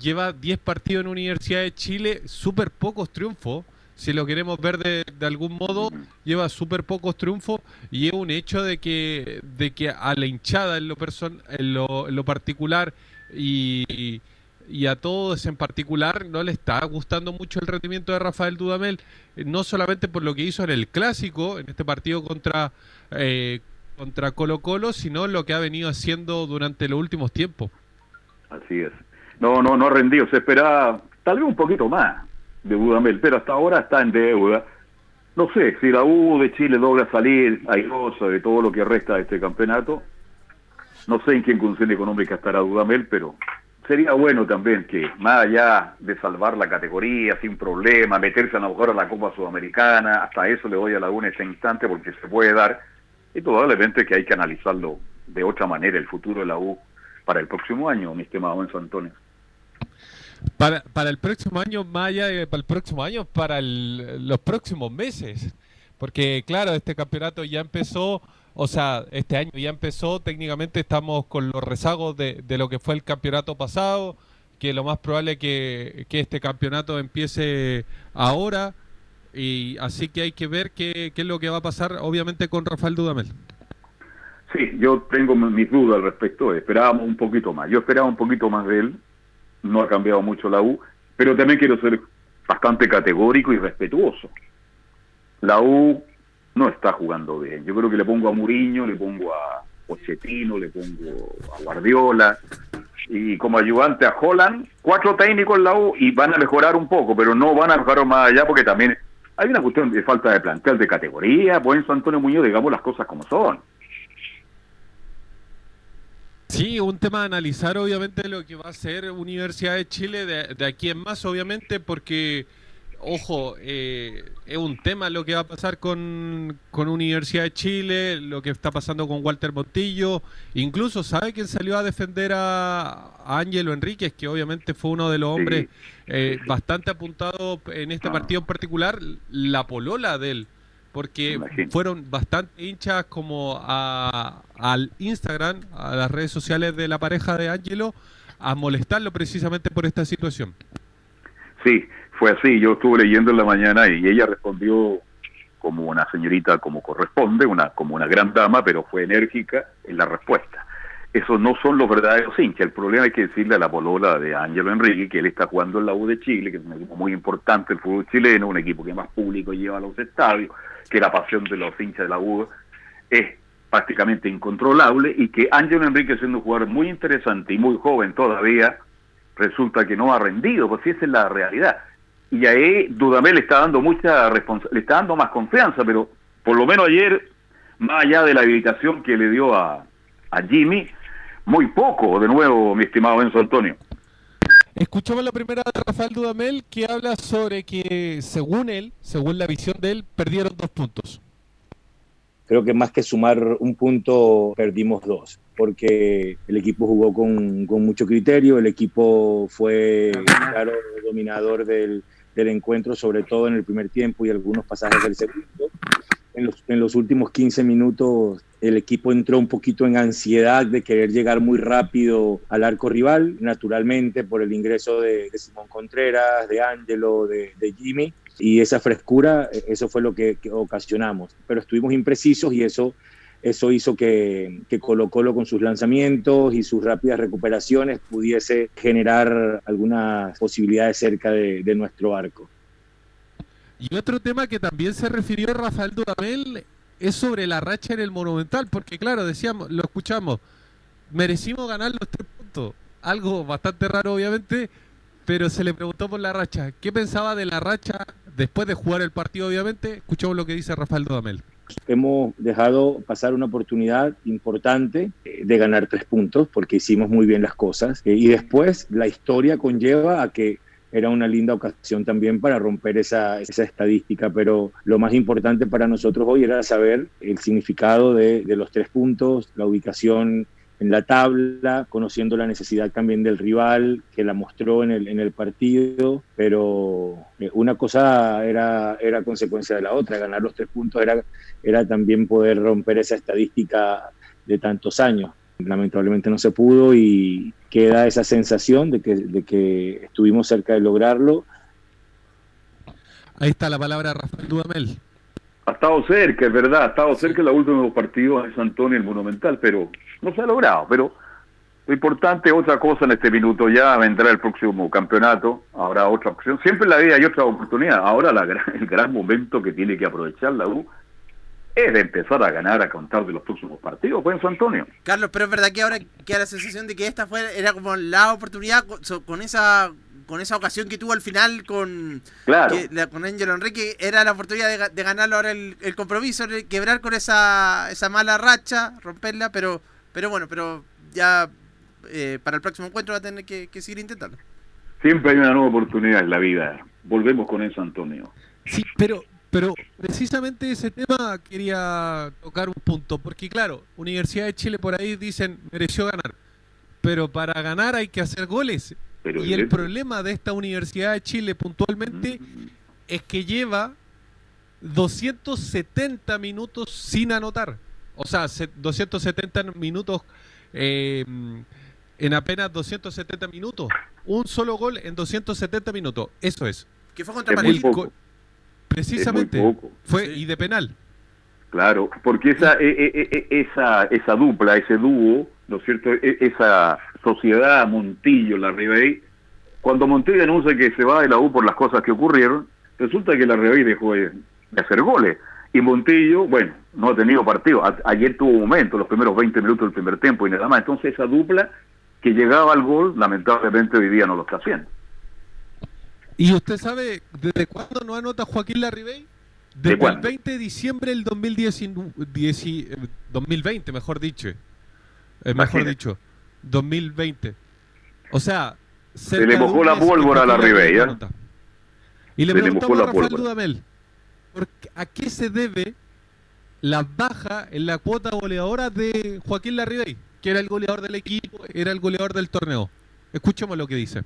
lleva 10 partidos en Universidad de Chile, súper pocos triunfos, si lo queremos ver de, algún modo, lleva súper pocos triunfos y es un hecho de que, de que a la hinchada en lo, person en lo, en lo particular y, y a todos en particular no le está gustando mucho el rendimiento de Rafael Dudamel, eh, no solamente por lo que hizo en el clásico, en este partido contra, eh, contra Colo Colo, sino lo que ha venido haciendo durante los últimos tiempos. Así es. No, no, no ha rendido. Se esperaba tal vez un poquito más de Dudamel, pero hasta ahora está en deuda. No sé, si la U de Chile logra salir airosa de todo lo que resta de este campeonato, no sé en qué condición económica estará Dudamel, pero sería bueno también que, más allá de salvar la categoría sin problema, meterse a lo mejor a la Copa Sudamericana, hasta eso le doy a la U en ese instante porque se puede dar, y probablemente que hay que analizarlo de otra manera el futuro de la U para el próximo año, mi estimado Enzo Antonio. Para, para el próximo año, allá de para el próximo año, para el- los próximos meses. Porque, claro, este campeonato ya empezó, o sea, este año ya empezó, técnicamente estamos con los rezagos de, de lo que fue el campeonato pasado, que lo más probable es que, que este campeonato empiece ahora, y así que hay que ver qué, qué es lo que va a pasar, obviamente, con Rafael Dudamel. Sí, yo tengo mi- mis dudas al respecto. Esperábamos un poquito más. Yo esperaba un poquito más de él. No ha cambiado mucho la U, pero también quiero ser bastante categórico y respetuoso. La U no está jugando bien. Yo creo que le pongo a Muriño, le pongo a Pochettino, le pongo a Guardiola y como ayudante a Holland, cuatro técnicos la U y van a mejorar un poco, pero no van a mejorar más allá porque también hay una cuestión de falta de plantel de categoría. Buen Antonio Muñoz, digamos las cosas como son. Sí, un tema a analizar obviamente lo que va a ser Universidad de Chile de, de aquí en más, obviamente, porque ojo, eh, es un tema lo que va a pasar con, con Universidad de Chile, lo que está pasando con Walter Montillo. Incluso, ¿sabe quién salió a defender a, Ángelo Enríquez? Que obviamente fue uno de los hombres eh, bastante apuntados en este partido en particular, la polola de él. Porque fueron bastante hinchas como a, al Instagram, a las redes sociales de la pareja de Ángelo, a molestarlo precisamente por esta situación. Sí, fue así. Yo estuve leyendo en la mañana y ella respondió como una señorita como corresponde, una como una gran dama, pero fue enérgica en la respuesta. Esos no son los verdaderos hinchas. El problema hay que decirle a la polola de Ángelo Enrique que él está jugando en la U de Chile, que es un equipo muy importante el fútbol chileno, un equipo que más público lleva a los estadios, que la pasión de los hinchas de la U es prácticamente incontrolable y que Ángelo Enrique siendo un jugador muy interesante y muy joven todavía, resulta que no ha rendido, pues esa es la realidad. Y ahí Dudamel le está dando mucha le está dando más confianza, pero por lo menos ayer, más allá de la habilitación que le dio a, a Jimmy, muy poco, de nuevo, mi estimado Enzo Antonio. Escuchamos la primera de Rafael Dudamel que habla sobre que, según él, según la visión de él, perdieron dos puntos. Creo que más que sumar un punto, perdimos dos, porque el equipo jugó con, con mucho criterio, el equipo fue claro dominador del, del encuentro, sobre todo en el primer tiempo y algunos pasajes del segundo. En los, últimos 15 minutos el equipo entró un poquito en ansiedad de querer llegar muy rápido al arco rival, naturalmente por el ingreso de, Simón Contreras, de Ángelo, de, de, Jimmy, y esa frescura, eso fue lo que ocasionamos. Pero estuvimos imprecisos y eso eso hizo que, que, Colo Colo con sus lanzamientos y sus rápidas recuperaciones pudiese generar algunas posibilidades cerca de, de, nuestro arco. Y otro tema que también se refirió Rafael Dudamel es sobre la racha en el Monumental, porque claro, decíamos, lo escuchamos, merecimos ganar los tres puntos, algo bastante raro obviamente, pero se le preguntó por la racha. ¿Qué pensaba de la racha después de jugar el partido obviamente? Escuchamos lo que dice Rafael Dudamel. Hemos dejado pasar una oportunidad importante de ganar tres puntos porque hicimos muy bien las cosas. Y después la historia conlleva a que era una linda ocasión también para romper esa, esa estadística, pero lo más importante para nosotros hoy era saber el significado de, de los tres puntos, la ubicación en la tabla, conociendo la necesidad también del rival, que la mostró en el, en el partido, pero una cosa era, era consecuencia de la otra, ganar los tres puntos era, era también poder romper esa estadística de tantos años. Lamentablemente no se pudo y queda esa sensación de que, de que estuvimos cerca de lograrlo. Ahí está la palabra Rafael Dudamel. Ha estado cerca, es verdad, ha estado cerca en los últimos partidos en San Antonio, el Monumental, pero no se ha logrado. Pero lo importante, otra cosa en este minuto, ya vendrá el próximo campeonato, habrá otra opción. Siempre en la vida hay otra oportunidad. Ahora la, el gran momento que tiene que aprovechar la U es de empezar a ganar a contar de los próximos partidos, pues Antonio. Carlos, pero es verdad que ahora queda la sensación de que esta fue era como la oportunidad con, con esa con esa ocasión que tuvo al final con claro. que, con Ángelo Enrique, era la oportunidad de, de ganarlo ahora el, el, compromiso, quebrar con esa, esa mala racha, romperla, pero pero bueno, pero ya eh, para el próximo encuentro va a tener que, que, seguir intentando. Siempre hay una nueva oportunidad en la vida. Volvemos con eso, Antonio. Sí, pero pero precisamente ese tema quería tocar un punto, porque claro, Universidad de Chile por ahí dicen mereció ganar, pero para ganar hay que hacer goles. Pero y el problema de esta Universidad de Chile puntualmente mm. es que lleva 270 minutos sin anotar. O sea, 270 minutos eh, en apenas 270 minutos. Un solo gol en 270 minutos. Eso es. ¿Qué fue contra Panamá? Precisamente. Fue sí. y de penal. Claro, porque esa, e, e, e, esa, esa dupla, ese dúo, ¿no es cierto? esa sociedad Montillo, la Ribey, cuando Montillo anuncia que se va de la U por las cosas que ocurrieron, resulta que la Ribey dejó de, de hacer goles. Y Montillo, bueno, no ha tenido partido. A, ayer tuvo un momento, los primeros 20 minutos del primer tiempo y nada más. Entonces esa dupla que llegaba al gol, lamentablemente hoy día no lo está haciendo. ¿Y usted sabe desde cuándo no anota Joaquín Larribey? Desde ¿De el 20 de diciembre del 2010, 2020, mejor dicho. Eh, mejor dicho, 2020. O sea, se le mojó la pólvora a Larribey, ¿eh? Y le Se le preguntamos a Rafael. Dudamel, ¿por qué- ¿a qué se debe la baja en la cuota goleadora de Joaquín Larribey, que era el goleador del equipo, era el goleador del torneo? Escuchemos lo que dice.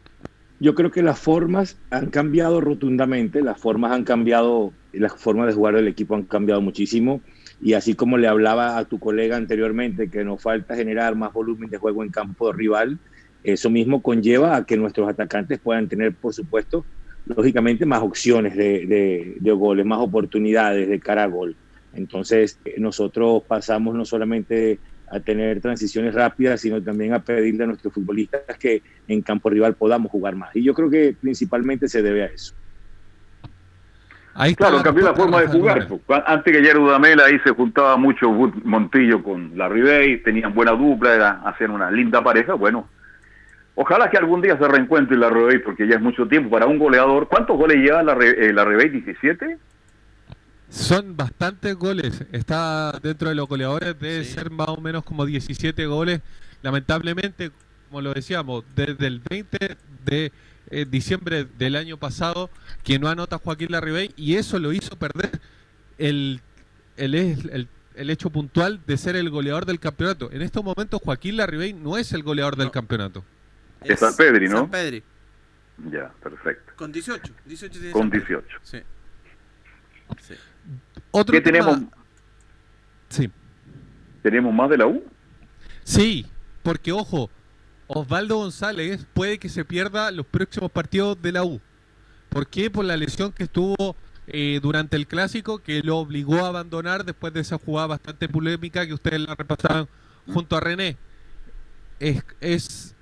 Yo creo que las formas han cambiado rotundamente, las formas han cambiado, las formas de jugar del equipo han cambiado muchísimo. Y así como le hablaba a tu colega anteriormente que nos falta generar más volumen de juego en campo rival, eso mismo conlleva a que nuestros atacantes puedan tener, por supuesto, lógicamente más opciones de, de- de goles, más oportunidades de cara a gol. Entonces, eh, nosotros pasamos no solamente a tener transiciones rápidas, sino también a pedirle a nuestros futbolistas que en campo rival podamos jugar más. Y yo creo que principalmente se debe a eso. Claro, cambió la forma de jugar. Antes que ayer Dudamel ahí se juntaba mucho Montillo con la Ribey, tenían buena dupla, era, hacían una linda pareja. Bueno, ojalá que algún día se reencuentre la Ribey porque ya es mucho tiempo para un goleador. ¿Cuántos goles lleva la, Re- eh, la Ribey? ¿17? Son bastantes goles. Está dentro de los goleadores, debe ser más o menos como 17 goles. Lamentablemente, como lo decíamos, desde el 20 de eh, diciembre del año pasado, que no anota Joaquín Larribey, y eso lo hizo perder el, el, el- el hecho puntual de ser el goleador del campeonato. En estos momentos, Joaquín Larribey no es el goleador del campeonato. Es San Pedri, ¿no? San Pedri, Ya, perfecto. con 18. 18 tiene Con San Pedri. 18. Sí. Sí. Otro ¿Qué tema- tenemos? Sí. ¿Tenemos más de la U? Sí, porque ojo, Osvaldo González puede que se pierda los próximos partidos de la U. ¿Por qué? Por la lesión que estuvo eh, durante el clásico, que lo obligó a abandonar después de esa jugada bastante polémica que ustedes la repasaron junto a René. Es, es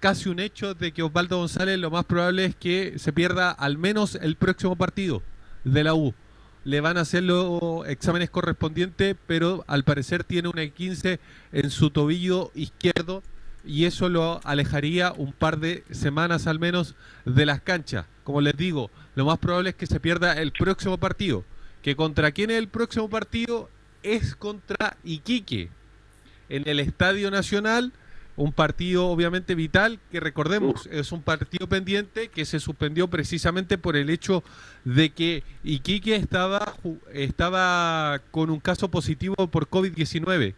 casi un hecho de que Osvaldo González lo más probable es que se pierda al menos el próximo partido de la U. Le van a hacer los exámenes correspondientes, pero al parecer tiene una 15 en su tobillo izquierdo y eso lo alejaría un par de semanas al menos de las canchas. Como les digo, lo más probable es que se pierda el próximo partido. ¿Que contra quién es el próximo partido? Es contra Iquique en el Estadio Nacional, un partido obviamente vital que recordemos es un partido pendiente que se suspendió precisamente por el hecho de que Iquique estaba estaba con un caso positivo por COVID-19.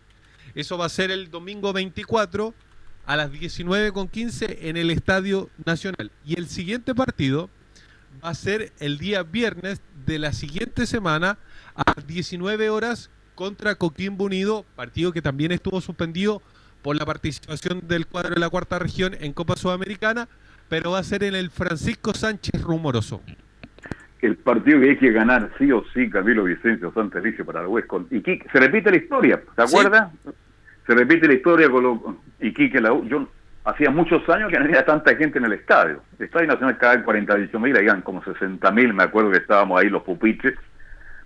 Eso va a ser el domingo 24 a las 19.15 en el Estadio Nacional. Y el siguiente partido va a ser el día viernes de la siguiente semana a las 19 horas contra Coquimbo Unido, partido que también estuvo suspendido por la participación del cuadro de la cuarta región en Copa Sudamericana, pero va a ser en el Francisco Sánchez Rumoroso. El partido que hay que ganar sí o sí, Camilo Vicencio Santos dice para el con Iquique. Se repite la historia, ¿te acuerdas? Se repite la historia con lo, Iquique, la U. Yo hacía muchos años que no había tanta gente en el estadio. El Estadio Nacional cada en 48 mil, habían como 60 mil, me acuerdo que estábamos ahí los pupitres,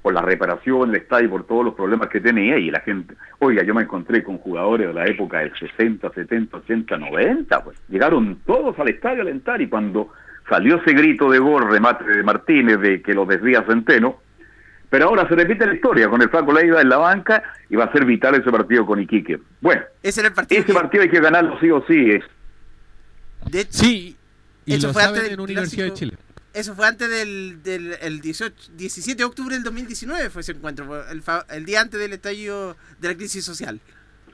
por la reparación del estadio, por todos los problemas que tenía, y la gente, oiga, yo me encontré con jugadores de la época del 60, 70, 80, 90, pues llegaron todos al estadio a alentar, y cuando salió ese grito de gol, remate de Martínez, de que lo desvía Centeno, pero ahora se repite la historia con el Flaco Leiva en la banca y va a ser vital ese partido con Iquique. Bueno, Ese era el partido. ese partido hay que ganarlo sí o sí. Es. De Sí, y Eso lo fue saben antes del en Universidad de. Chile. Eso fue antes del, del el 18, 17 de octubre del 2019, fue ese encuentro, el, el día antes del estallido de la crisis social.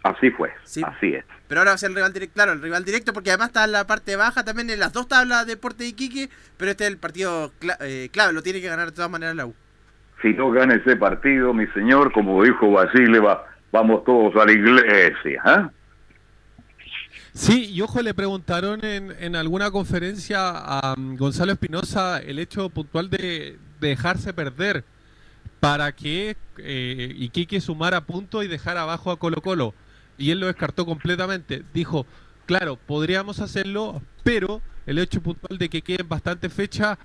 Así fue, Sí. así es. Pero ahora va a ser el rival directo, claro, el rival directo, porque además está en la parte baja también en las dos tablas de Deporte de Iquique, pero este es el partido cla- eh, clave, lo tiene que ganar de todas maneras la U. Si no gana ese partido, mi señor, como dijo Basile, va, vamos todos a la iglesia. ¿ah? Sí, y ojo, le preguntaron en, en alguna conferencia a um, Gonzalo Espinosa el hecho puntual de, de dejarse perder para que eh, Iquique sumara puntos y dejara abajo a Colo Colo. Y él lo descartó completamente. Dijo, claro, podríamos hacerlo, pero el hecho puntual de que queden bastante fecha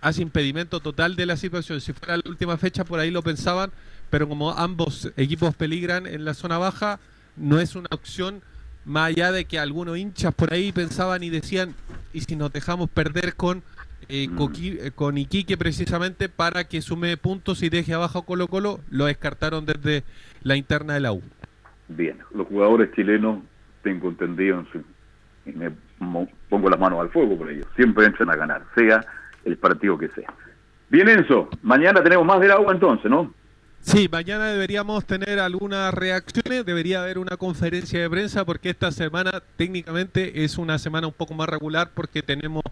hace impedimento total de la situación. Si fuera la última fecha, por ahí lo pensaban, pero como ambos equipos peligran en la zona baja, no es una opción más allá de que algunos hinchas por ahí pensaban y decían, ¿y si nos dejamos perder con, eh, Coqui- eh, con Iquique precisamente para que sume puntos y deje abajo Colo Colo? Lo descartaron desde la interna de la U. Bien, los jugadores chilenos, tengo entendido, y me pongo las manos al fuego por ellos, siempre entran a ganar, sea el partido que sea. Bien, Enzo, mañana tenemos más del agua entonces, ¿no? Sí, mañana deberíamos tener algunas reacciones, debería haber una conferencia de prensa porque esta semana técnicamente es una semana un poco más regular porque tenemos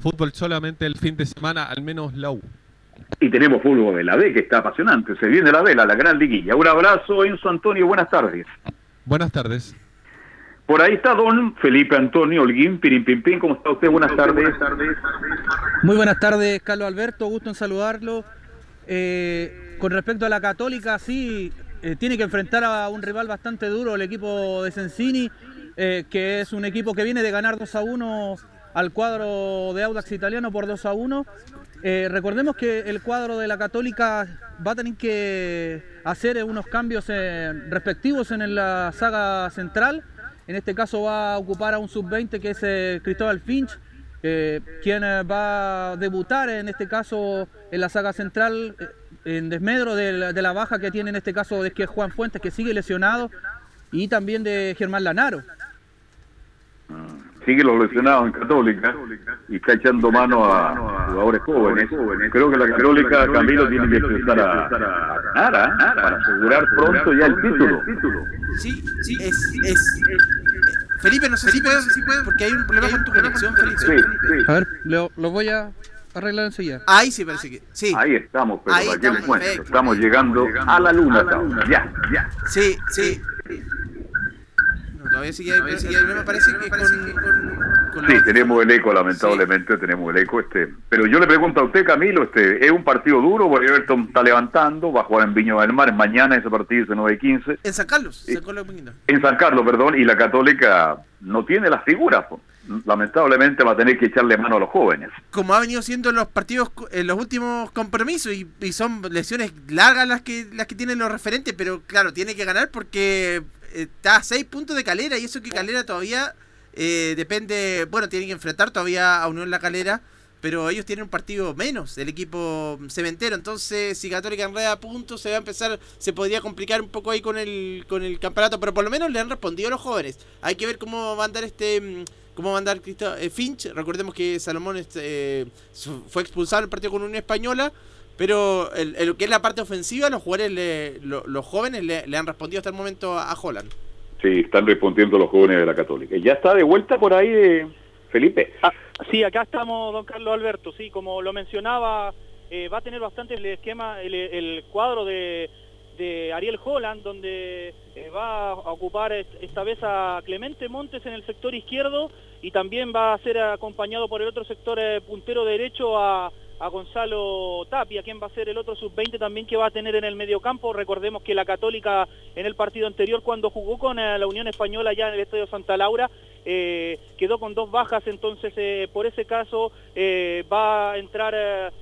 fútbol solamente el fin de semana, al menos la U. Y tenemos fútbol de la B que está apasionante, se viene la vela, la gran liguilla. Un abrazo, Enzo Antonio, buenas tardes. Buenas tardes. Por ahí está don Felipe Antonio Holguín, Pim, ¿cómo está usted? Buenas tardes. Muy buenas tardes, Carlos Alberto, gusto en saludarlo. Eh, con respecto a la Católica, sí, eh, tiene que enfrentar a un rival bastante duro, el equipo de Sensini, eh, que es un equipo que viene de ganar 2 a 1 al cuadro de Audax italiano por 2 a 1. Eh, recordemos que el cuadro de la Católica va a tener que hacer unos cambios respectivos en la saga central. En este caso va a ocupar a un sub-20 que es Cristóbal Finch, quien va a debutar en este caso en la saga central en desmedro de la, de la baja que tiene en este caso de que Juan Fuentes que sigue lesionado y también de Germán Lanaro. Sigue los lesionados en Católica y está echando mano a jugadores jóvenes. Creo que la Católica, Camilo, tiene que empezar a, a ganar, ¿ah? para asegurar pronto ya el título. Sí, sí, es, es, Felipe, no sé si puedes, si puedes, porque hay un problema con tu conexión, Felipe. A ver, lo, lo voy a arreglar enseguida. Ahí sí parece que. Sí. Ahí estamos, pero Ahí ¿para qué estamos, les cuento? perfecto. Estamos llegando a la luna. Ya, ya. Sí, sí. No, todavía sigue, todavía sigue, me parece que con, Sí, tenemos el eco, lamentablemente tenemos el eco. este Pero yo le pregunto a usted, Camilo, este ¿es un partido duro? Porque Everton está levantando, va a jugar en Viña del Mar. Mañana ese partido es 9 y 15. En San Carlos, San Carlos de. En San Carlos, perdón, y la Católica no tiene las figuras. po. Lamentablemente va a tener que echarle mano a los jóvenes. Como ha venido siendo en los partidos, en los últimos compromisos, y, son lesiones largas las que las que tienen los referentes, pero claro, tiene que ganar porque eh, está a 6 puntos de Calera, y eso que Calera todavía eh, depende, bueno, tiene que enfrentar todavía a Unión La Calera, pero ellos tienen un partido menos, el equipo cementero, entonces si Católica enreda puntos, se va a empezar, se podría complicar un poco ahí con el, con el campeonato, pero por lo menos le han respondido a los jóvenes. Hay que ver cómo va a andar este... cómo va a andar Cristo- eh, Finch. Recordemos que Salomón este, eh, fue expulsado en el partido con Unión Española. Pero el, el- lo que es la parte ofensiva, los jugadores, le- lo- los jóvenes le, le han respondido hasta el momento a, a Holland. Sí, están respondiendo los jóvenes de la Católica. ¿Ya está de vuelta por ahí, eh, Felipe? Sí, acá estamos, don Carlos Alberto. Sí, como lo mencionaba, eh, va a tener bastante el esquema, el, el cuadro de, de Ariel Holland, donde va a ocupar est- esta vez a Clemente Montes en el sector izquierdo y también va a ser acompañado por el otro sector eh, puntero derecho a, a Gonzalo Tapia, quien va a ser el otro sub-20 también que va a tener en el mediocampo. Recordemos que la Católica en el partido anterior, cuando jugó con eh, la Unión Española ya en el Estadio Santa Laura, eh, quedó con dos bajas, entonces eh, por ese caso va a entrar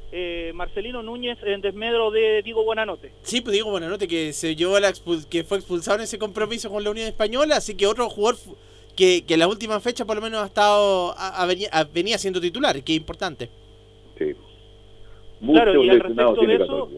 Marcelino Núñez en desmedro de Diego Buenanote. Sí, pues digo, bueno, note que se llevó a la que fue expulsado en ese compromiso con la Unión Española, así que otro jugador que, que en la última fecha por lo menos ha estado, ha- ha veni- ha- venía siendo titular, que es importante. Sí. Claro, y al respecto de eso.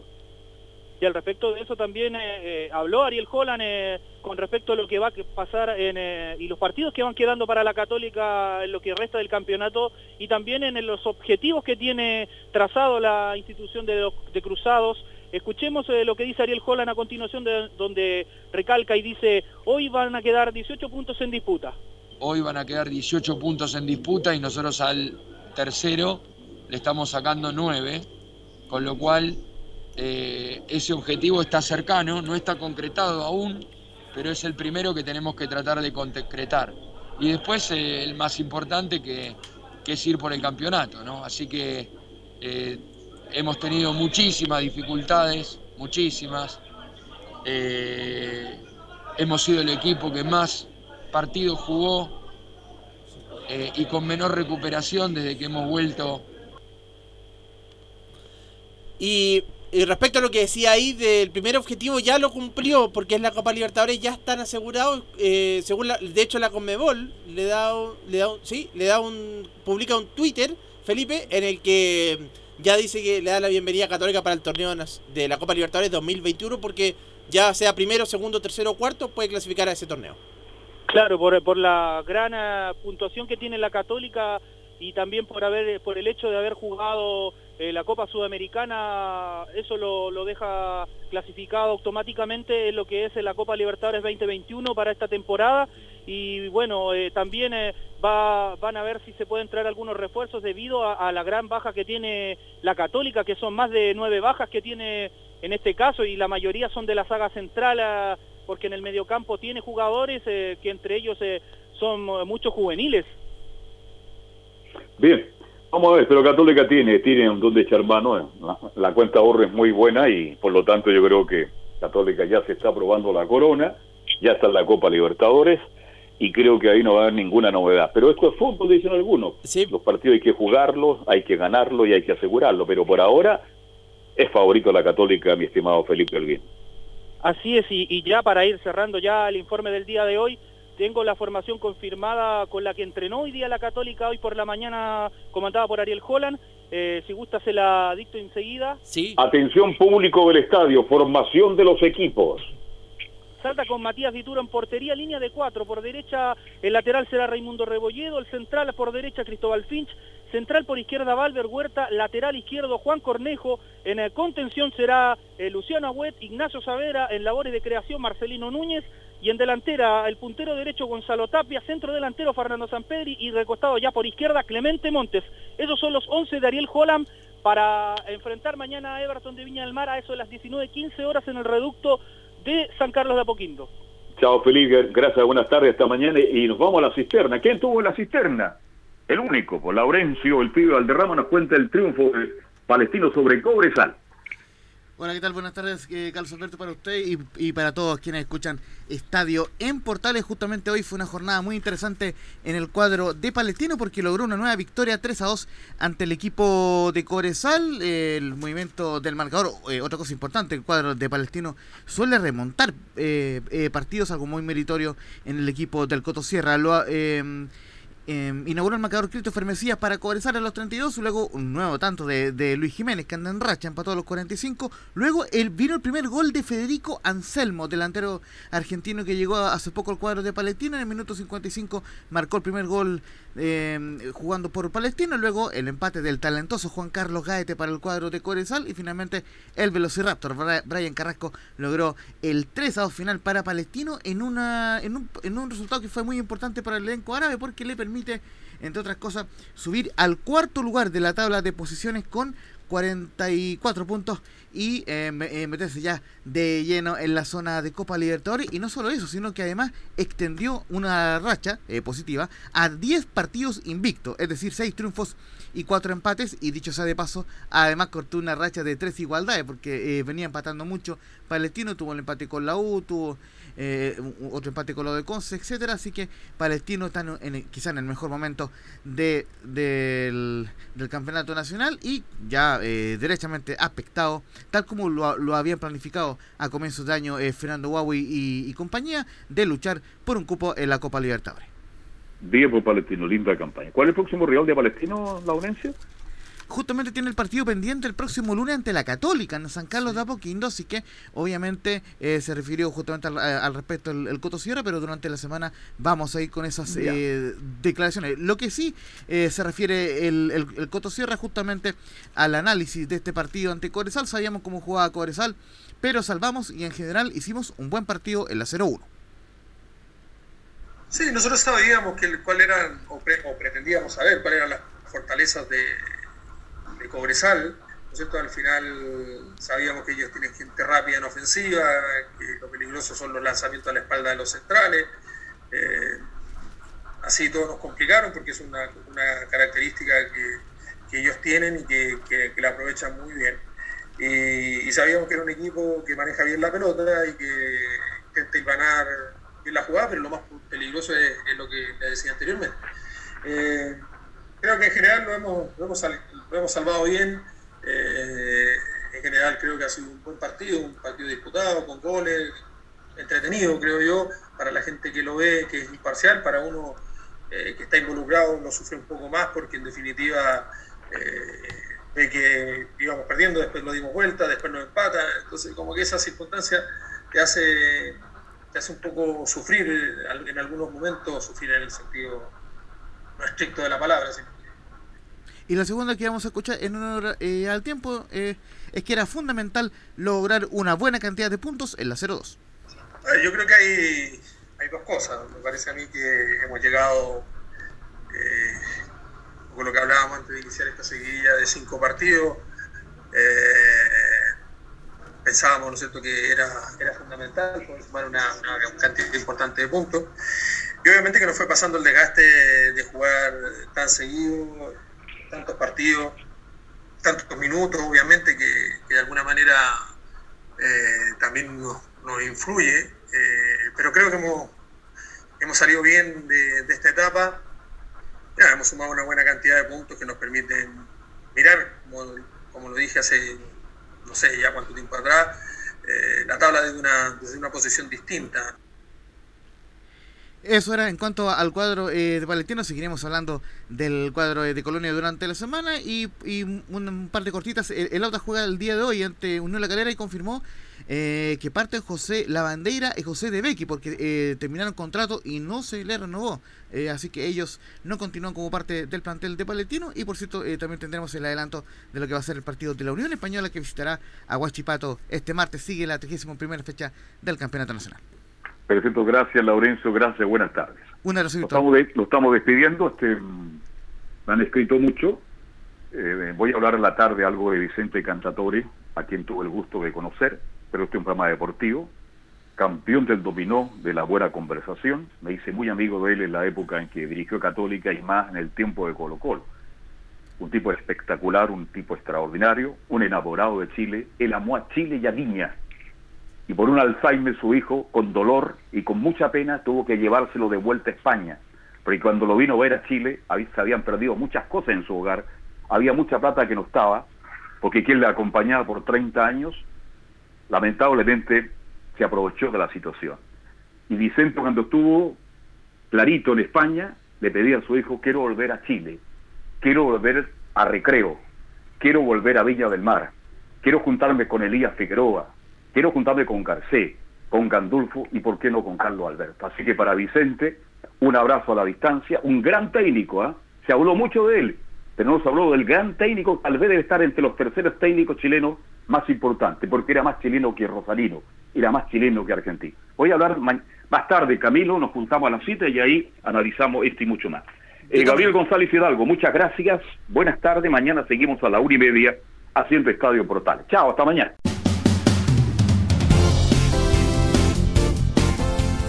Y al respecto de eso también eh, eh, habló Ariel Holland eh, con respecto a lo que va a pasar en, eh, y los partidos que van quedando para la Católica en lo que resta del campeonato y también en los objetivos que tiene trazado la institución de, los- de Cruzados. Escuchemos eh, lo que dice Ariel Holland a continuación, de- donde recalca y dice, hoy van a quedar 18 puntos en disputa. Hoy van a quedar 18 puntos en disputa y nosotros al tercero le estamos sacando 9, con lo cual eh, ese objetivo está cercano, no está concretado aún, pero es el primero que tenemos que tratar de concretar. Y después eh, el más importante que, es ir por el campeonato, ¿no? Así que hemos tenido muchísimas dificultades, muchísimas. Eh, hemos sido el equipo que más partidos jugó eh, y con menor recuperación desde que hemos vuelto Y, respecto a lo que decía ahí del primer objetivo, ya lo cumplió, porque es la Copa Libertadores, ya están asegurados, eh, según de hecho la Conmebol le da, le da sí, le da un, publica un Twitter, Felipe, en el que ya dice que le da la bienvenida católica para el torneo de la Copa Libertadores 2021, porque ya sea primero, segundo, tercero o cuarto, puede clasificar a ese torneo. Claro, por, por la gran eh, puntuación que tiene la Católica y también por haber por el hecho de haber jugado eh, la Copa Sudamericana, eso lo, lo, deja clasificado automáticamente en lo que es la Copa Libertadores 2021 para esta temporada y bueno, eh, también eh, va, van a ver si se pueden traer algunos refuerzos debido a, la gran baja que tiene la Católica, que son más de nueve bajas que tiene en este caso y la mayoría son de la saga central a, porque en el mediocampo tiene jugadores que entre ellos son muchos juveniles. Bien, vamos a ver, pero Católica tiene, tiene un don de echar mano, la, la cuenta ahorro es muy buena y por lo tanto yo creo que Católica ya se está probando la corona, ya está en la Copa Libertadores y creo que ahí no va a haber ninguna novedad. Pero esto es fútbol, dicen algunos. Los partidos hay que jugarlos, hay que ganarlos y hay que asegurarlo, pero por ahora es favorito la Católica, mi estimado Felipe Alguín. Así es, y, y ya para ir cerrando ya el informe del día de hoy, tengo la formación confirmada con la que entrenó hoy día la Católica, hoy por la mañana comandada por Ariel Holland. Eh, si gusta se la dicto enseguida. Sí. Atención público del estadio, formación de los equipos. Salta con Matías Dituro en portería, línea de cuatro. Por derecha el lateral será Raimundo Rebolledo, el central por derecha Cristóbal Finch, central por izquierda Valver Huerta, lateral izquierdo Juan Cornejo, en el contención será eh, Luciano Agüet, Ignacio Savera, en labores de creación Marcelino Núñez, y en delantera el puntero derecho Gonzalo Tapia, centro delantero Fernando Sampedri y recostado ya por izquierda Clemente Montes. Esos son los 11 de Ariel Holland para enfrentar mañana a Everton de Viña del Mar a eso de las 19.15 horas en el reducto de San Carlos de Apoquindo. Chao Felipe, gracias, buenas tardes, hasta mañana y nos vamos a la cisterna. ¿Quién tuvo la cisterna? El único, por Laurencio, el pibe Valderrama nos cuenta el triunfo palestino sobre Cobresal. Hola, ¿qué tal? Buenas tardes, eh, Carlos Alberto, para usted y, para todos quienes escuchan Estadio en Portales. Justamente hoy fue una jornada muy interesante en el cuadro de Palestino porque logró una nueva victoria 3 a 2 ante el equipo de Corezal. Eh, el movimiento del marcador, eh, otra cosa importante, el cuadro de Palestino suele remontar eh, partidos, algo muy meritorio en el equipo del Coto Sierra. Lo, eh, inauguró el marcador Christopher Mesías para Cobresal a los 32, luego un nuevo tanto de, de, Luis Jiménez que anda en racha, empató a los 45, luego el, vino el primer gol de Federico Anselmo, delantero argentino que llegó hace poco al cuadro de Palestina, en el minuto 55 marcó el primer gol eh, jugando por Palestina, luego el empate del talentoso Juan Carlos Gaete para el cuadro de Cobresal y finalmente el Velociraptor. Brian Carrasco logró el 3 a 2 final para Palestino en, una, en, un, en un resultado que fue muy importante para el elenco árabe porque le permite entre otras cosas, subir al cuarto lugar de la tabla de posiciones con 44 puntos y eh, eh, meterse ya de lleno en la zona de Copa Libertadores. Y no solo eso, sino que además extendió una racha eh, positiva a 10 partidos invictos, es decir, 6 triunfos y 4 empates. Y dicho sea de paso, además cortó una racha de 3 igualdades, porque venía empatando mucho. Palestino tuvo el empate con la U, tuvo eh, otro empate con lo de Conce, etcétera. Así que Palestino está en, quizá en el mejor momento de, del, campeonato nacional y ya eh, derechamente aspectado, tal como lo, lo, habían planificado a comienzos de año eh, Fernando Huawei y, compañía, de luchar por un cupo en la Copa Libertadores. Bien por Palestino, linda campaña. ¿Cuál es el próximo rival de Palestino, la Laurencio? justamente tiene el partido pendiente el próximo lunes ante la Católica en San Carlos de Apoquindo, así que obviamente eh, se refirió justamente al, al respecto el, el, Coto Sierra, pero durante la semana vamos a ir con esas eh, declaraciones. Lo que sí eh, se refiere el, el, el, Coto Sierra justamente al análisis de este partido ante Coresal, sabíamos cómo jugaba Coresal, pero salvamos y en general hicimos un buen partido en la 0-1. Sí, nosotros sabíamos que, cuál eran, o, pre, o pretendíamos saber cuáles eran las fortalezas de, Cobresal, ¿no es? Al final sabíamos que ellos tienen gente rápida en ofensiva, que lo peligroso son los lanzamientos a la espalda de los centrales. Eh, así todos nos complicaron porque es una, una característica que, ellos tienen y que, la aprovechan muy bien. Y, y, sabíamos que era un equipo que maneja bien la pelota y que intenta ganar la jugada, pero lo más peligroso es, lo que le decía anteriormente. Eh, creo que en general lo hemos, hemos, salvado bien. Eh, en general creo que ha sido un buen partido, un partido disputado, con goles, entretenido creo yo, para la gente que lo ve, que es imparcial, para uno eh, que está involucrado lo sufre un poco más porque en definitiva eh, ve que íbamos perdiendo, después lo dimos vuelta, después nos empata, entonces como que esa circunstancia te hace, te hace un poco sufrir en algunos momentos, sufrir en el sentido no estricto de la palabra, sino Y la segunda que vamos a escuchar en honor eh, al tiempo eh, es que era fundamental lograr una buena cantidad de puntos en la 0-2. Eh, Yo creo que hay, hay dos cosas. Me parece a mí que hemos llegado, eh, con lo que hablábamos antes de iniciar esta seguidilla de cinco partidos, eh, pensábamos, ¿no es cierto?, que era, era fundamental poder sumar una, cantidad importante de puntos. Y obviamente que nos fue pasando el desgaste de jugar tan seguido, tantos partidos, tantos minutos, obviamente que, de alguna manera eh, también nos, influye, eh, pero creo que hemos, hemos salido bien de, esta etapa. Ya, hemos sumado una buena cantidad de puntos que nos permiten mirar, como lo dije hace, no sé ya cuánto tiempo atrás, eh, la tabla desde una, desde una posición distinta. Eso era en cuanto al cuadro eh, de Palestino. Seguiremos hablando del cuadro eh, de Colonia durante la semana. Y, un, par de cortitas. El, el Auta juega el día de hoy ante Unión La Calera y confirmó eh, que parten José Lavandeira y José De Becky porque eh, terminaron contrato y no se le renovó. Eh, así que ellos no continúan como parte del plantel de Palestino. Y por cierto, también tendremos el adelanto de lo que va a ser el partido de la Unión Española que visitará a Huachipato este martes. Sigue la 31 fecha del Campeonato Nacional. Perfecto, gracias Laurencio, gracias, buenas tardes. Un abrazo. Lo estamos, de- lo estamos despidiendo, este, me han escrito mucho. Eh, voy a hablar en la tarde algo de Vicente Cantatore, a quien tuve el gusto de conocer, pero este es un programa deportivo, campeón del dominó de la buena conversación. Me hice muy amigo de él en la época en que dirigió Católica y más en el tiempo de Colo Colo. Un tipo espectacular, un tipo extraordinario, un enamorado de Chile. Él amó a Chile y a Viña y por un Alzheimer su hijo, con dolor y con mucha pena, tuvo que llevárselo de vuelta a España. Porque cuando lo vino a ver a Chile, se habían perdido muchas cosas en su hogar, había mucha plata que no estaba, porque quien le acompañaba por 30 años, lamentablemente se aprovechó de la situación. Y Vicente cuando estuvo clarito en España, le pedía a su hijo, quiero volver a Chile, quiero volver a Recreo, quiero volver a Villa del Mar, quiero juntarme con Elías Figueroa, quiero juntarme con Garcés, con Gandulfo y por qué no con Carlos Alberto. Así que para Vicente, un abrazo a la distancia, un gran técnico, ¿ah? se habló mucho de él, pero no se habló del gran técnico, tal vez debe estar entre los terceros técnicos chilenos más importantes, porque era más chileno que Rosalino, era más chileno que argentino. Voy a hablar más tarde, Camilo, nos juntamos a la cita y ahí analizamos esto y mucho más. Eh, Gabriel González Hidalgo, muchas gracias, buenas tardes, mañana seguimos a la una y media haciendo Estadio Portales. Chao, hasta mañana.